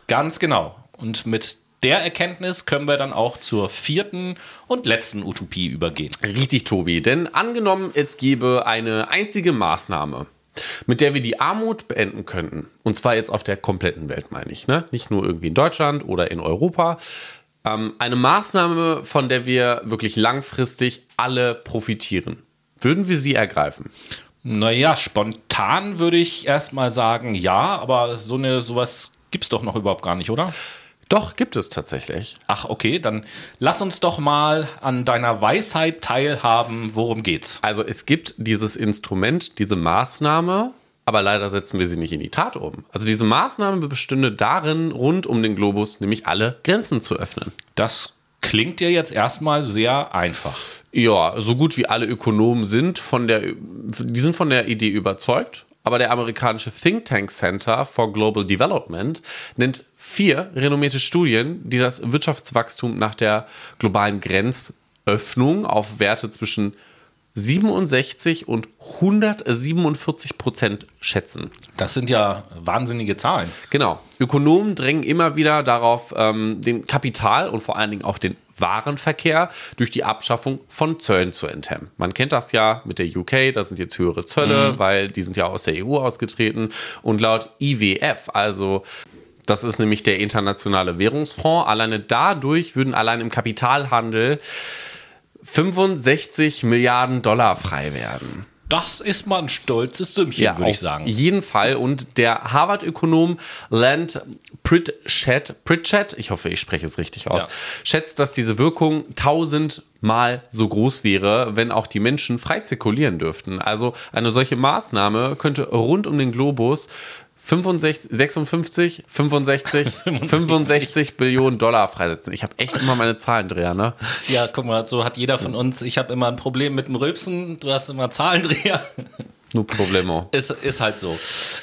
Ganz genau. Und mit der Erkenntnis können wir dann auch zur vierten und letzten Utopie übergehen. Richtig, Tobi. Denn angenommen, es gäbe eine einzige Maßnahme, mit der wir die Armut beenden könnten. Und zwar jetzt auf der kompletten Welt, meine ich. Ne? Nicht nur irgendwie in Deutschland oder in Europa. Ähm, eine Maßnahme, von der wir wirklich langfristig alle profitieren. Würden wir sie ergreifen? Naja, spontan würde ich erstmal sagen, ja, aber so eine sowas gibt es doch noch überhaupt gar nicht, oder? Doch, gibt es tatsächlich. Ach, okay, dann lass uns doch mal an deiner Weisheit teilhaben. Worum geht's? Also es gibt dieses Instrument, diese Maßnahme, aber leider setzen wir sie nicht in die Tat um. Also diese Maßnahme bestünde darin, rund um den Globus nämlich alle Grenzen zu öffnen. Das klingt ja jetzt erstmal sehr einfach. Ja, so gut wie alle Ökonomen sind von der, die sind von der Idee überzeugt. Aber der amerikanische Think Tank Center for Global Development nennt vier renommierte Studien, die das Wirtschaftswachstum nach der globalen Grenzöffnung auf Werte zwischen 67 und 147 Prozent schätzen. Das sind ja wahnsinnige Zahlen. Genau. Ökonomen drängen immer wieder darauf, ähm, den Kapital und vor allen Dingen auch den Warenverkehr durch die Abschaffung von Zöllen zu enthemmen. Man kennt das ja mit der UK, da sind jetzt höhere Zölle, mhm. weil die sind ja aus der EU ausgetreten. Und laut IWF, also das ist nämlich der internationale Währungsfonds, alleine dadurch würden allein im Kapitalhandel 65 Milliarden Dollar frei werden. Das ist mal ein stolzes Sümmchen, ja, würde ich sagen. Auf jeden Fall. Und der Harvard-Ökonom Land Pritchett, Pritchett, ich hoffe, ich spreche es richtig aus, ja. schätzt, dass diese Wirkung tausendmal so groß wäre, wenn auch die Menschen frei zirkulieren dürften. Also eine solche Maßnahme könnte rund um den Globus 65, 56, 65, 65 Billionen Dollar freisetzen. Ich habe echt immer meine Zahlendreher, ne? Ja, guck mal, so hat jeder von uns. Ich habe immer ein Problem mit dem Rülpsen. Du hast immer Zahlendreher. No problemo. Ist, ist halt so.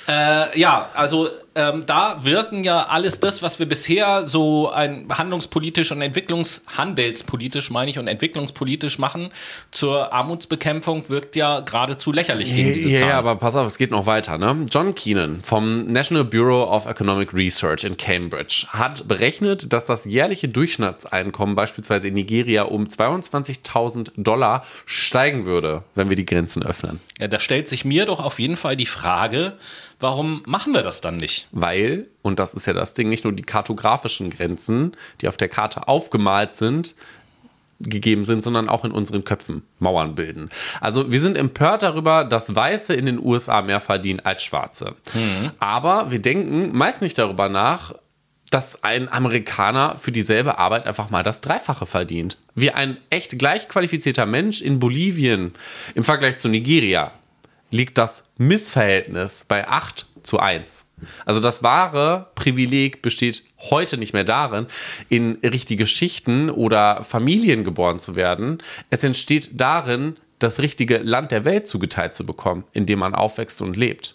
Äh, ja, also ähm, da wirken ja alles das, was wir bisher so ein handlungspolitisch und entwicklungshandelspolitisch, meine ich, und entwicklungspolitisch machen zur Armutsbekämpfung, wirkt ja geradezu lächerlich gegen diese Zahlen. Ja, aber pass auf, es geht noch weiter. Ne? John Keenan vom National Bureau of Economic Research in Cambridge hat berechnet, dass das jährliche Durchschnittseinkommen beispielsweise in Nigeria um 22.000 Dollar steigen würde, wenn wir die Grenzen öffnen. Ja, da stellt sich mir doch auf jeden Fall die Frage, Warum machen wir das dann nicht? Weil, und das ist ja das Ding, nicht nur die kartografischen Grenzen, die auf der Karte aufgemalt sind, gegeben sind, sondern auch in unseren Köpfen Mauern bilden. Also wir sind empört darüber, dass Weiße in den USA mehr verdienen als Schwarze. Mhm. Aber wir denken meist nicht darüber nach, dass ein Amerikaner für dieselbe Arbeit einfach mal das Dreifache verdient. Wie ein echt gleich qualifizierter Mensch in Bolivien im Vergleich zu Nigeria liegt das Missverhältnis bei 8 zu 1. Also das wahre Privileg besteht heute nicht mehr darin, in richtige Schichten oder Familien geboren zu werden. Es entsteht darin, das richtige Land der Welt zugeteilt zu bekommen, in dem man aufwächst und lebt.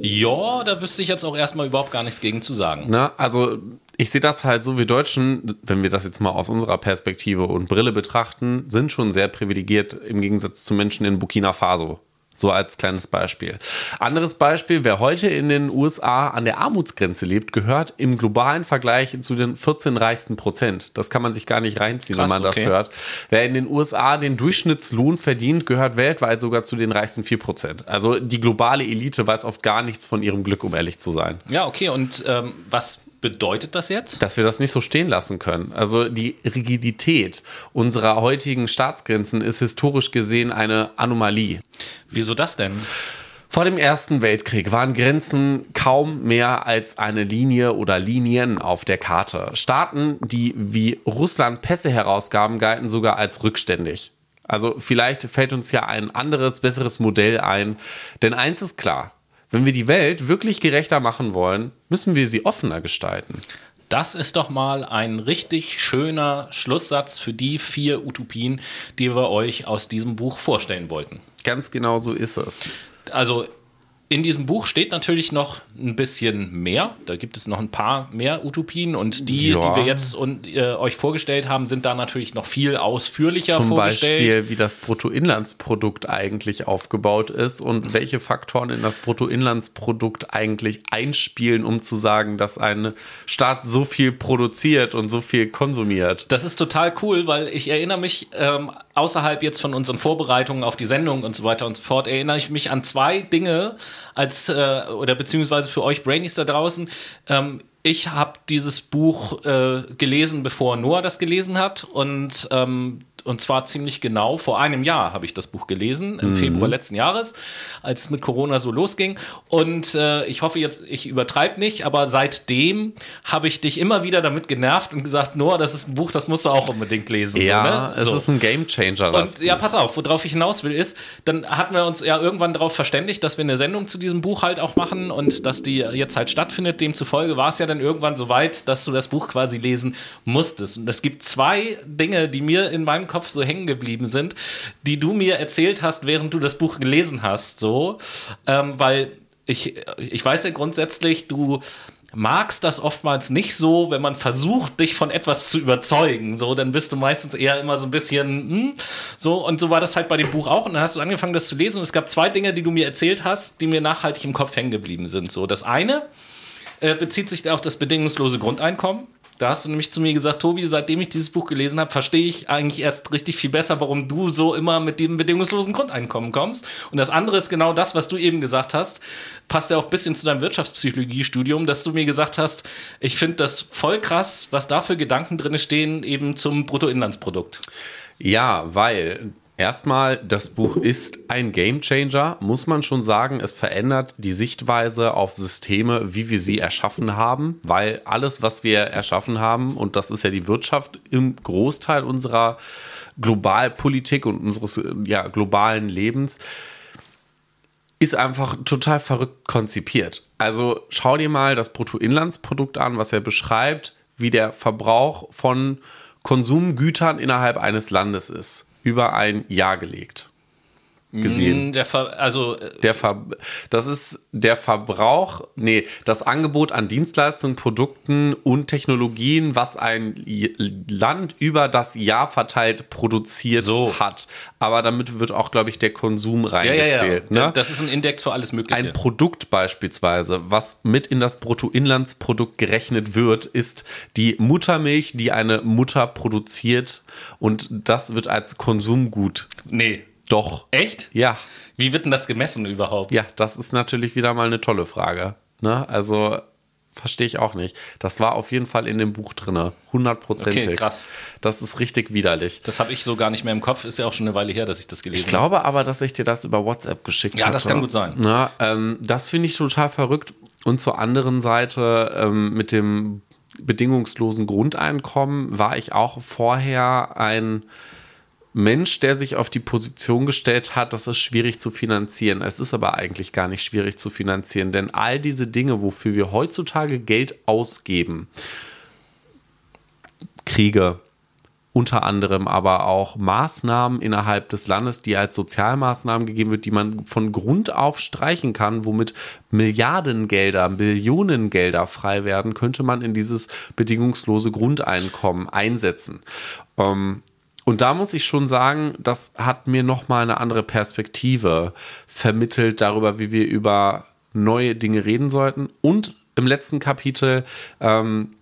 Ja, da wüsste ich jetzt auch erstmal überhaupt gar nichts gegen zu sagen. Na, also ich sehe das halt so, wir Deutschen, wenn wir das jetzt mal aus unserer Perspektive und Brille betrachten, sind schon sehr privilegiert im Gegensatz zu Menschen in Burkina Faso. So als kleines Beispiel. Anderes Beispiel, wer heute in den USA an der Armutsgrenze lebt, gehört im globalen Vergleich zu den 14 reichsten Prozent. Das kann man sich gar nicht reinziehen, Krass, wenn man okay. das hört. Wer in den USA den Durchschnittslohn verdient, gehört weltweit sogar zu den reichsten 4 Prozent. Also die globale Elite weiß oft gar nichts von ihrem Glück, um ehrlich zu sein. Ja, okay. Und ähm, was bedeutet das jetzt? Dass wir das nicht so stehen lassen können. Also die Rigidität unserer heutigen Staatsgrenzen ist historisch gesehen eine Anomalie. Wieso das denn? Vor dem Ersten Weltkrieg waren Grenzen kaum mehr als eine Linie oder Linien auf der Karte. Staaten, die wie Russland Pässe herausgaben, galten sogar als rückständig. Also vielleicht fällt uns ja ein anderes, besseres Modell ein. Denn eins ist klar, wenn wir die Welt wirklich gerechter machen wollen, müssen wir sie offener gestalten. Das ist doch mal ein richtig schöner Schlusssatz für die vier Utopien, die wir euch aus diesem Buch vorstellen wollten. Ganz genau so ist es. Also in diesem Buch steht natürlich noch ein bisschen mehr. Da gibt es noch ein paar mehr Utopien und die, ja. die wir jetzt und, äh, euch vorgestellt haben, sind da natürlich noch viel ausführlicher Zum vorgestellt. Zum Beispiel, wie das Bruttoinlandsprodukt eigentlich aufgebaut ist und welche Faktoren in das Bruttoinlandsprodukt eigentlich einspielen, um zu sagen, dass ein Staat so viel produziert und so viel konsumiert. Das ist total cool, weil ich erinnere mich ähm, außerhalb jetzt von unseren Vorbereitungen auf die Sendung und so weiter und so fort, erinnere ich mich an zwei Dinge, als, äh, oder beziehungsweise für euch Brainies da draußen, ähm, ich habe dieses Buch äh, gelesen, bevor Noah das gelesen hat. Und ähm, und zwar ziemlich genau vor einem Jahr habe ich das Buch gelesen, im mhm. Februar letzten Jahres, als es mit Corona so losging. Und äh, ich hoffe jetzt, ich übertreibe nicht, aber seitdem habe ich dich immer wieder damit genervt und gesagt, Noah, das ist ein Buch, das musst du auch unbedingt lesen. Ja, so, ne? es ist ein Gamechanger. Und ja, pass auf, worauf ich hinaus will, ist, dann hatten wir uns ja irgendwann darauf verständigt, dass wir eine Sendung zu diesem Buch halt auch machen und dass die jetzt halt stattfindet. Demzufolge war es ja dann irgendwann so weit, dass du das Buch quasi lesen musstest. Und es gibt zwei Dinge, die mir in meinem Kopf Kopf so hängen geblieben sind, die du mir erzählt hast, während du das Buch gelesen hast, so, ähm, weil ich, ich weiß ja grundsätzlich, du magst das oftmals nicht so, wenn man versucht, dich von etwas zu überzeugen. So, dann bist du meistens eher immer so ein bisschen, hm, so, und so war das halt bei dem Buch auch. Und dann hast du angefangen, das zu lesen. Und es gab zwei Dinge, die du mir erzählt hast, die mir nachhaltig im Kopf hängen geblieben sind. So, das eine äh, bezieht sich auf das bedingungslose Grundeinkommen. Da hast du nämlich zu mir gesagt, Tobi, seitdem ich dieses Buch gelesen habe, verstehe ich eigentlich erst richtig viel besser, warum du so immer mit dem bedingungslosen Grundeinkommen kommst. Und das andere ist genau das, was du eben gesagt hast. Passt ja auch ein bisschen zu deinem Wirtschaftspsychologiestudium, dass du mir gesagt hast, ich finde das voll krass, was da für Gedanken drin stehen, eben zum Bruttoinlandsprodukt. Ja, weil Erstmal, das Buch ist ein Gamechanger, muss man schon sagen. Es verändert die Sichtweise auf Systeme, wie wir sie erschaffen haben, weil alles, was wir erschaffen haben, und das ist ja die Wirtschaft im Großteil unserer Globalpolitik und unseres ja, globalen Lebens, ist einfach total verrückt konzipiert. Also schau dir mal das Bruttoinlandsprodukt an, was er beschreibt, wie der Verbrauch von Konsumgütern innerhalb eines Landes ist über ein Jahr gelegt gesehen. Mm, der Ver also äh, der Ver das ist der Verbrauch, nee, das Angebot an Dienstleistungen, Produkten und Technologien, was ein Land über das Jahr verteilt produziert so. hat. Aber damit wird auch, glaube ich, der Konsum reingezählt. Ja, ja, ja. Ne? Das ist ein Index für alles Mögliche. Ein Produkt beispielsweise, was mit in das Bruttoinlandsprodukt gerechnet wird, ist die Muttermilch, die eine Mutter produziert und das wird als Konsumgut. Nee doch. Echt? Ja. Wie wird denn das gemessen überhaupt? Ja, das ist natürlich wieder mal eine tolle Frage. Ne? Also verstehe ich auch nicht. Das war auf jeden Fall in dem Buch drin. Hundertprozentig. Okay, krass. Das ist richtig widerlich. Das habe ich so gar nicht mehr im Kopf. Ist ja auch schon eine Weile her, dass ich das gelesen habe. Ich glaube aber, dass ich dir das über WhatsApp geschickt habe. Ja, das kann gut sein. Na, ähm, das finde ich total verrückt. Und zur anderen Seite ähm, mit dem bedingungslosen Grundeinkommen war ich auch vorher ein Mensch, der sich auf die Position gestellt hat, das ist schwierig zu finanzieren. Es ist aber eigentlich gar nicht schwierig zu finanzieren, denn all diese Dinge, wofür wir heutzutage Geld ausgeben, Kriege, unter anderem aber auch Maßnahmen innerhalb des Landes, die als Sozialmaßnahmen gegeben wird, die man von Grund auf streichen kann, womit Milliardengelder, Billionengelder frei werden, könnte man in dieses bedingungslose Grundeinkommen einsetzen. Ähm, und da muss ich schon sagen, das hat mir nochmal eine andere Perspektive vermittelt darüber, wie wir über neue Dinge reden sollten. Und im letzten Kapitel, ähm,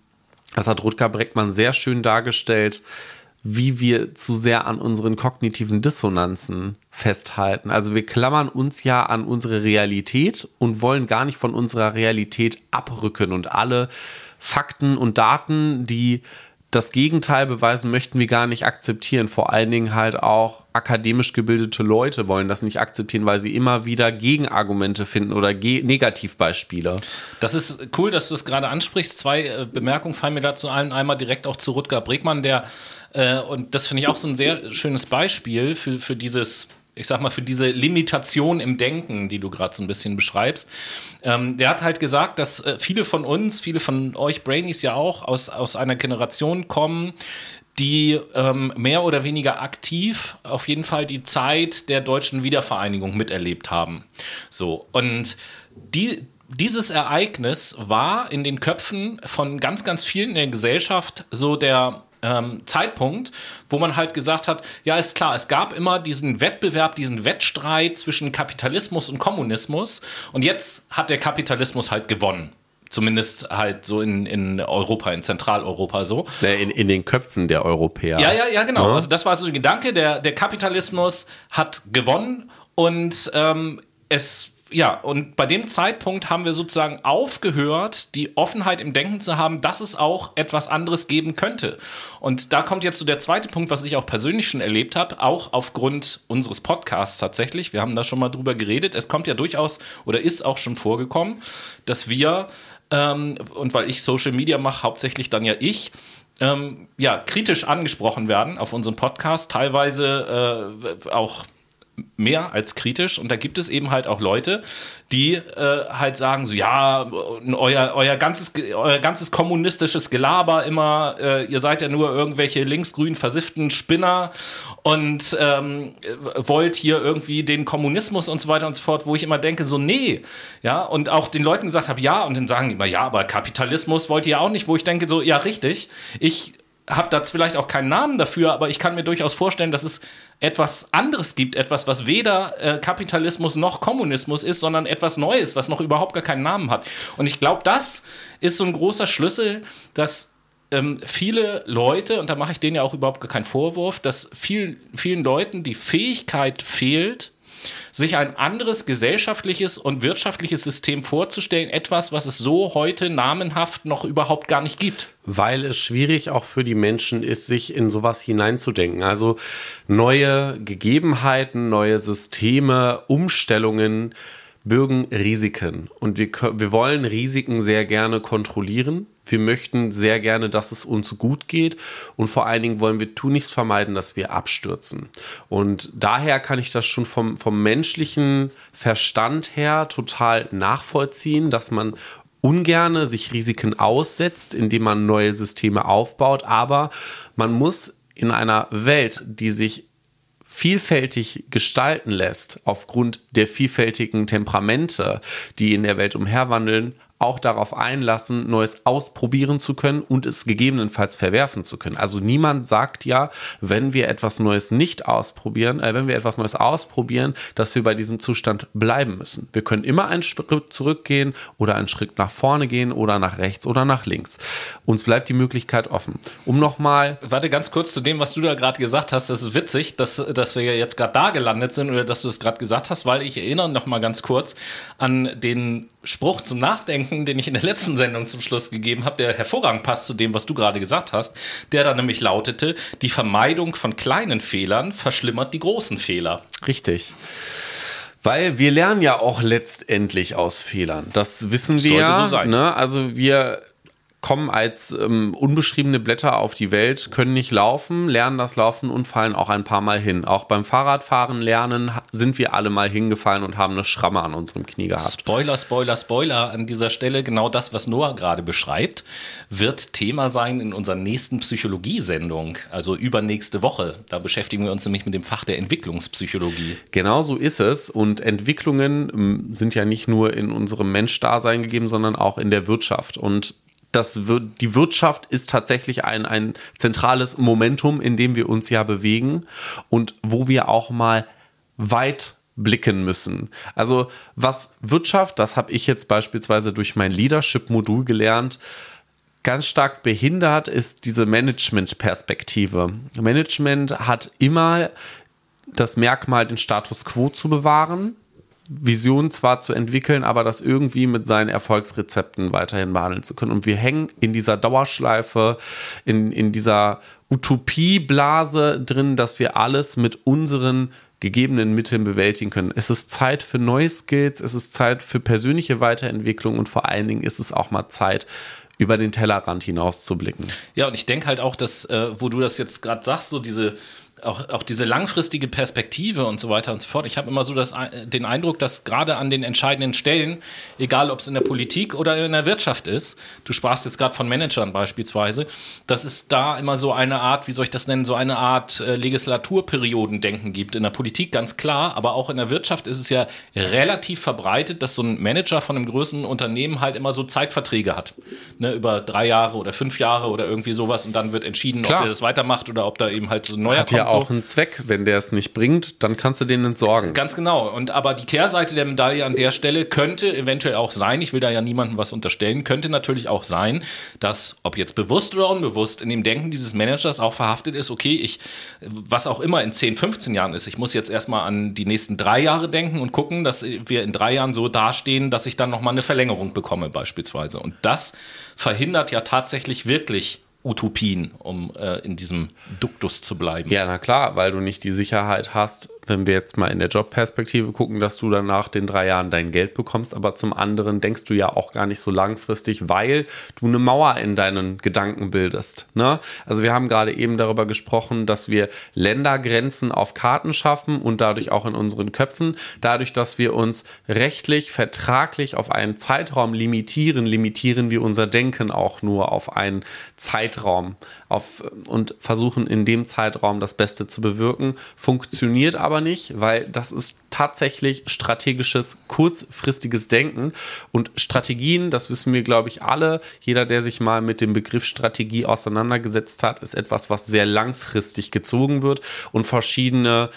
das hat Rutger Breckmann sehr schön dargestellt, wie wir zu sehr an unseren kognitiven Dissonanzen festhalten. Also wir klammern uns ja an unsere Realität und wollen gar nicht von unserer Realität abrücken und alle Fakten und Daten, die das Gegenteil beweisen möchten wir gar nicht akzeptieren. Vor allen Dingen halt auch akademisch gebildete Leute wollen das nicht akzeptieren, weil sie immer wieder Gegenargumente finden oder Ge Negativbeispiele. Das ist cool, dass du es gerade ansprichst. Zwei äh, Bemerkungen fallen mir dazu ein. Einmal direkt auch zu Rutger Bregmann, der, äh, und das finde ich auch so ein sehr schönes Beispiel für, für dieses ich sag mal, für diese Limitation im Denken, die du gerade so ein bisschen beschreibst. Ähm, der hat halt gesagt, dass äh, viele von uns, viele von euch Brainies ja auch aus, aus einer Generation kommen, die ähm, mehr oder weniger aktiv auf jeden Fall die Zeit der deutschen Wiedervereinigung miterlebt haben. So, und die, dieses Ereignis war in den Köpfen von ganz, ganz vielen in der Gesellschaft so der ähm, Zeitpunkt, wo man halt gesagt hat, ja, ist klar, es gab immer diesen Wettbewerb, diesen Wettstreit zwischen Kapitalismus und Kommunismus und jetzt hat der Kapitalismus halt gewonnen. Zumindest halt so in, in Europa, in Zentraleuropa so. In, in den Köpfen der Europäer. Ja, ja, ja, genau. Ja. Also das war so der Gedanke, der, der Kapitalismus hat gewonnen und ähm, es ja, und bei dem Zeitpunkt haben wir sozusagen aufgehört, die Offenheit im Denken zu haben, dass es auch etwas anderes geben könnte. Und da kommt jetzt so der zweite Punkt, was ich auch persönlich schon erlebt habe, auch aufgrund unseres Podcasts tatsächlich. Wir haben da schon mal drüber geredet. Es kommt ja durchaus oder ist auch schon vorgekommen, dass wir, ähm, und weil ich Social Media mache, hauptsächlich dann ja ich, ähm, ja, kritisch angesprochen werden auf unserem Podcast, teilweise äh, auch mehr als kritisch. Und da gibt es eben halt auch Leute, die äh, halt sagen so, ja, euer, euer, ganzes, euer ganzes kommunistisches Gelaber immer, äh, ihr seid ja nur irgendwelche linksgrün versifften Spinner und ähm, wollt hier irgendwie den Kommunismus und so weiter und so fort, wo ich immer denke so, nee, ja, und auch den Leuten gesagt habe, ja, und dann sagen die immer, ja, aber Kapitalismus wollt ihr ja auch nicht, wo ich denke so, ja, richtig, ich habe da vielleicht auch keinen Namen dafür, aber ich kann mir durchaus vorstellen, dass es etwas anderes gibt, etwas, was weder äh, Kapitalismus noch Kommunismus ist, sondern etwas Neues, was noch überhaupt gar keinen Namen hat. Und ich glaube, das ist so ein großer Schlüssel, dass ähm, viele Leute, und da mache ich denen ja auch überhaupt gar keinen Vorwurf, dass vielen, vielen Leuten die Fähigkeit fehlt, sich ein anderes gesellschaftliches und wirtschaftliches System vorzustellen, etwas, was es so heute namenhaft noch überhaupt gar nicht gibt. Weil es schwierig auch für die Menschen ist, sich in sowas hineinzudenken. Also neue Gegebenheiten, neue Systeme, Umstellungen bürgen Risiken. Und wir, wir wollen Risiken sehr gerne kontrollieren. Wir möchten sehr gerne, dass es uns gut geht. Und vor allen Dingen wollen wir tunlichst vermeiden, dass wir abstürzen. Und daher kann ich das schon vom, vom menschlichen Verstand her total nachvollziehen, dass man ungerne sich Risiken aussetzt, indem man neue Systeme aufbaut. Aber man muss in einer Welt, die sich vielfältig gestalten lässt, aufgrund der vielfältigen Temperamente, die in der Welt umherwandeln, auch darauf einlassen, Neues ausprobieren zu können und es gegebenenfalls verwerfen zu können. Also niemand sagt ja, wenn wir etwas Neues nicht ausprobieren, äh, wenn wir etwas Neues ausprobieren, dass wir bei diesem Zustand bleiben müssen. Wir können immer einen Schritt zurückgehen oder einen Schritt nach vorne gehen oder nach rechts oder nach links. Uns bleibt die Möglichkeit offen. Um nochmal. Warte ganz kurz zu dem, was du da gerade gesagt hast. Das ist witzig, dass, dass wir jetzt gerade da gelandet sind oder dass du es gerade gesagt hast, weil ich erinnere noch mal ganz kurz an den Spruch zum Nachdenken, den ich in der letzten Sendung zum Schluss gegeben habe, der hervorragend passt zu dem, was du gerade gesagt hast, der da nämlich lautete, die Vermeidung von kleinen Fehlern verschlimmert die großen Fehler. Richtig. Weil wir lernen ja auch letztendlich aus Fehlern. Das wissen wir. Sollte so sein. Ne? Also wir kommen als ähm, unbeschriebene Blätter auf die Welt, können nicht laufen, lernen das Laufen und fallen auch ein paar Mal hin. Auch beim Fahrradfahren lernen sind wir alle mal hingefallen und haben eine Schramme an unserem Knie gehabt. Spoiler, Spoiler, Spoiler an dieser Stelle. Genau das, was Noah gerade beschreibt, wird Thema sein in unserer nächsten Psychologiesendung, also übernächste Woche. Da beschäftigen wir uns nämlich mit dem Fach der Entwicklungspsychologie. Genau so ist es. Und Entwicklungen ähm, sind ja nicht nur in unserem Menschdasein gegeben, sondern auch in der Wirtschaft. Und das, die Wirtschaft ist tatsächlich ein, ein zentrales Momentum, in dem wir uns ja bewegen und wo wir auch mal weit blicken müssen. Also was Wirtschaft, das habe ich jetzt beispielsweise durch mein Leadership-Modul gelernt, ganz stark behindert, ist diese Management-Perspektive. Management hat immer das Merkmal, den Status quo zu bewahren Vision zwar zu entwickeln, aber das irgendwie mit seinen Erfolgsrezepten weiterhin behandeln zu können. Und wir hängen in dieser Dauerschleife, in, in dieser Utopieblase drin, dass wir alles mit unseren gegebenen Mitteln bewältigen können. Es ist Zeit für neue Skills, es ist Zeit für persönliche Weiterentwicklung und vor allen Dingen ist es auch mal Zeit, über den Tellerrand hinaus zu blicken. Ja, und ich denke halt auch, dass, äh, wo du das jetzt gerade sagst, so diese auch, auch diese langfristige Perspektive und so weiter und so fort. Ich habe immer so das, den Eindruck, dass gerade an den entscheidenden Stellen, egal ob es in der Politik oder in der Wirtschaft ist, du sprachst jetzt gerade von Managern beispielsweise, dass es da immer so eine Art, wie soll ich das nennen, so eine Art äh, Legislaturperiodendenken gibt. In der Politik ganz klar, aber auch in der Wirtschaft ist es ja relativ verbreitet, dass so ein Manager von einem größeren Unternehmen halt immer so Zeitverträge hat. Ne, über drei Jahre oder fünf Jahre oder irgendwie sowas und dann wird entschieden, klar. ob er das weitermacht oder ob da eben halt so ein neuer hat kommt ja auch so. einen Zweck. Wenn der es nicht bringt, dann kannst du den entsorgen. Ganz genau. Und aber die Kehrseite der Medaille an der Stelle könnte eventuell auch sein, ich will da ja niemandem was unterstellen, könnte natürlich auch sein, dass, ob jetzt bewusst oder unbewusst, in dem Denken dieses Managers auch verhaftet ist, okay, ich, was auch immer in 10, 15 Jahren ist, ich muss jetzt erstmal an die nächsten drei Jahre denken und gucken, dass wir in drei Jahren so dastehen, dass ich dann nochmal eine Verlängerung bekomme, beispielsweise. Und das verhindert ja tatsächlich wirklich Utopien, um äh, in diesem Duktus zu bleiben. Ja, na klar, weil du nicht die Sicherheit hast, wenn wir jetzt mal in der Jobperspektive gucken, dass du dann nach den drei Jahren dein Geld bekommst, aber zum anderen denkst du ja auch gar nicht so langfristig, weil du eine Mauer in deinen Gedanken bildest. Ne? Also wir haben gerade eben darüber gesprochen, dass wir Ländergrenzen auf Karten schaffen und dadurch auch in unseren Köpfen, dadurch, dass wir uns rechtlich, vertraglich auf einen Zeitraum limitieren, limitieren wir unser Denken auch nur auf einen Zeitraum auf, und versuchen in dem Zeitraum das Beste zu bewirken. Funktioniert aber nicht, weil das ist tatsächlich strategisches, kurzfristiges Denken. Und Strategien, das wissen wir, glaube ich, alle. Jeder, der sich mal mit dem Begriff Strategie auseinandergesetzt hat, ist etwas, was sehr langfristig gezogen wird und verschiedene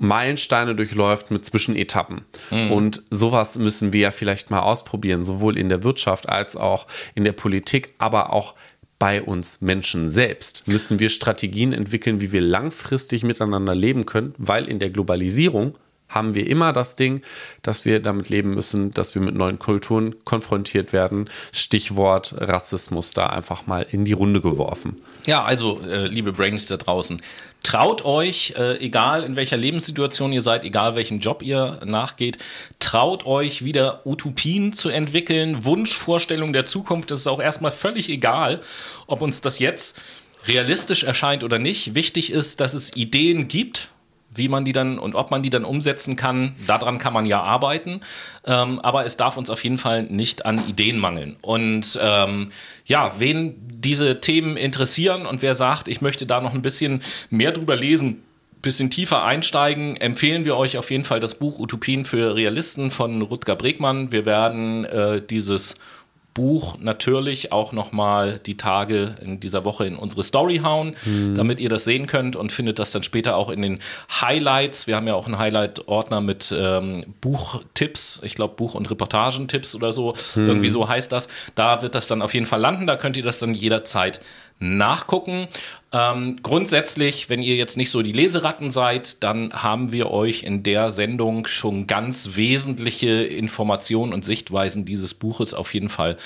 Meilensteine durchläuft mit Zwischenetappen. Mhm. Und sowas müssen wir ja vielleicht mal ausprobieren, sowohl in der Wirtschaft als auch in der Politik, aber auch bei uns Menschen selbst müssen wir Strategien entwickeln, wie wir langfristig miteinander leben können, weil in der Globalisierung haben wir immer das Ding, dass wir damit leben müssen, dass wir mit neuen Kulturen konfrontiert werden. Stichwort Rassismus da einfach mal in die Runde geworfen. Ja, also, äh, liebe Brains da draußen, traut euch, äh, egal in welcher Lebenssituation ihr seid, egal welchem Job ihr nachgeht, traut euch wieder Utopien zu entwickeln, Wunschvorstellungen der Zukunft. Das ist auch erstmal völlig egal, ob uns das jetzt realistisch erscheint oder nicht. Wichtig ist, dass es Ideen gibt, wie man die dann und ob man die dann umsetzen kann, daran kann man ja arbeiten. Ähm, aber es darf uns auf jeden Fall nicht an Ideen mangeln. Und ähm, ja, wen diese Themen interessieren und wer sagt, ich möchte da noch ein bisschen mehr drüber lesen, bisschen tiefer einsteigen, empfehlen wir euch auf jeden Fall das Buch Utopien für Realisten von Rutger Bregmann. Wir werden äh, dieses Buch natürlich auch nochmal die Tage in dieser Woche in unsere Story hauen, mhm. damit ihr das sehen könnt und findet das dann später auch in den Highlights. Wir haben ja auch einen Highlight-Ordner mit ähm, Buchtipps, ich glaube Buch- und Reportagentipps oder so, mhm. irgendwie so heißt das. Da wird das dann auf jeden Fall landen, da könnt ihr das dann jederzeit nachgucken. Ähm, grundsätzlich, wenn ihr jetzt nicht so die Leseratten seid, dann haben wir euch in der Sendung schon ganz wesentliche Informationen und Sichtweisen dieses Buches auf jeden Fall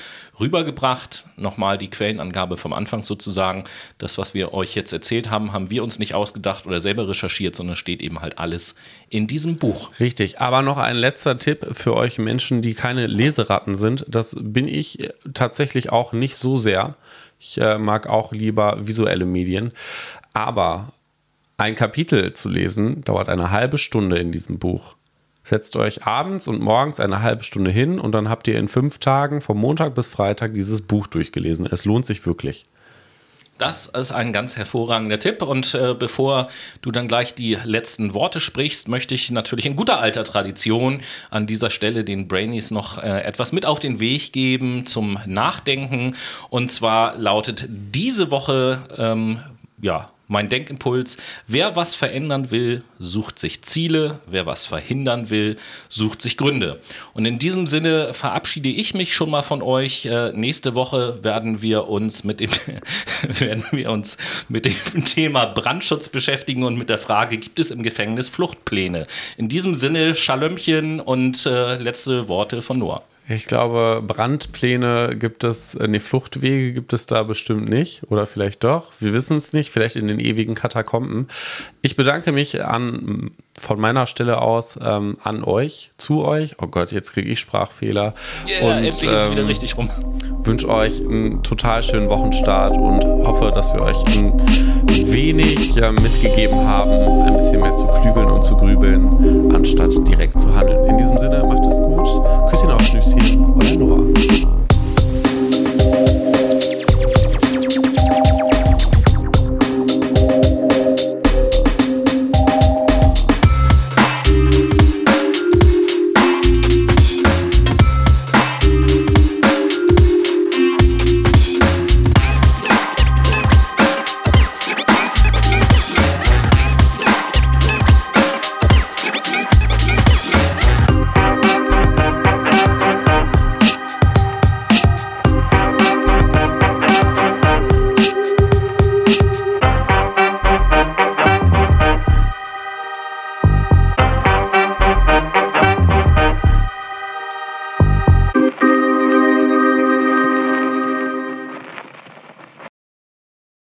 rübergebracht. Nochmal die Quellenangabe vom Anfang sozusagen. Das, was wir euch jetzt erzählt haben, haben wir uns nicht ausgedacht oder selber recherchiert, sondern steht eben halt alles in diesem Buch. Richtig, aber noch ein letzter Tipp für euch Menschen, die keine Leseratten sind. Das bin ich tatsächlich auch nicht so sehr. Ich äh, mag auch lieber visuelle Medien. Aber ein Kapitel zu lesen dauert eine halbe Stunde in diesem Buch. Setzt euch abends und morgens eine halbe Stunde hin und dann habt ihr in fünf Tagen, vom Montag bis Freitag, dieses Buch durchgelesen. Es lohnt sich wirklich. Das ist ein ganz hervorragender Tipp. Und äh, bevor du dann gleich die letzten Worte sprichst, möchte ich natürlich in guter alter Tradition an dieser Stelle den Brainies noch äh, etwas mit auf den Weg geben zum Nachdenken. Und zwar lautet diese Woche, ähm, ja, mein Denkimpuls, wer was verändern will, sucht sich Ziele, wer was verhindern will, sucht sich Gründe. Und in diesem Sinne verabschiede ich mich schon mal von euch. Äh, nächste Woche werden wir uns mit dem werden wir uns mit dem Thema Brandschutz beschäftigen und mit der Frage, gibt es im Gefängnis Fluchtpläne? In diesem Sinne, Schalömchen und äh, letzte Worte von Noah. Ich glaube, Brandpläne gibt es, äh, nee, Fluchtwege gibt es da bestimmt nicht. Oder vielleicht doch. Wir wissen es nicht. Vielleicht in den ewigen Katakomben. Ich bedanke mich an, von meiner Stelle aus ähm, an euch, zu euch. Oh Gott, jetzt kriege ich Sprachfehler. Yeah, und, endlich ähm, ist es wieder ähm, richtig rum. Wünsche euch einen total schönen Wochenstart und hoffe, dass wir euch ein wenig äh, mitgegeben haben, ein bisschen mehr zu klügeln und zu grübeln, anstatt direkt zu handeln. In diesem Sinne, macht es gut. Küsschen auf Schnüsschen, euer Noah.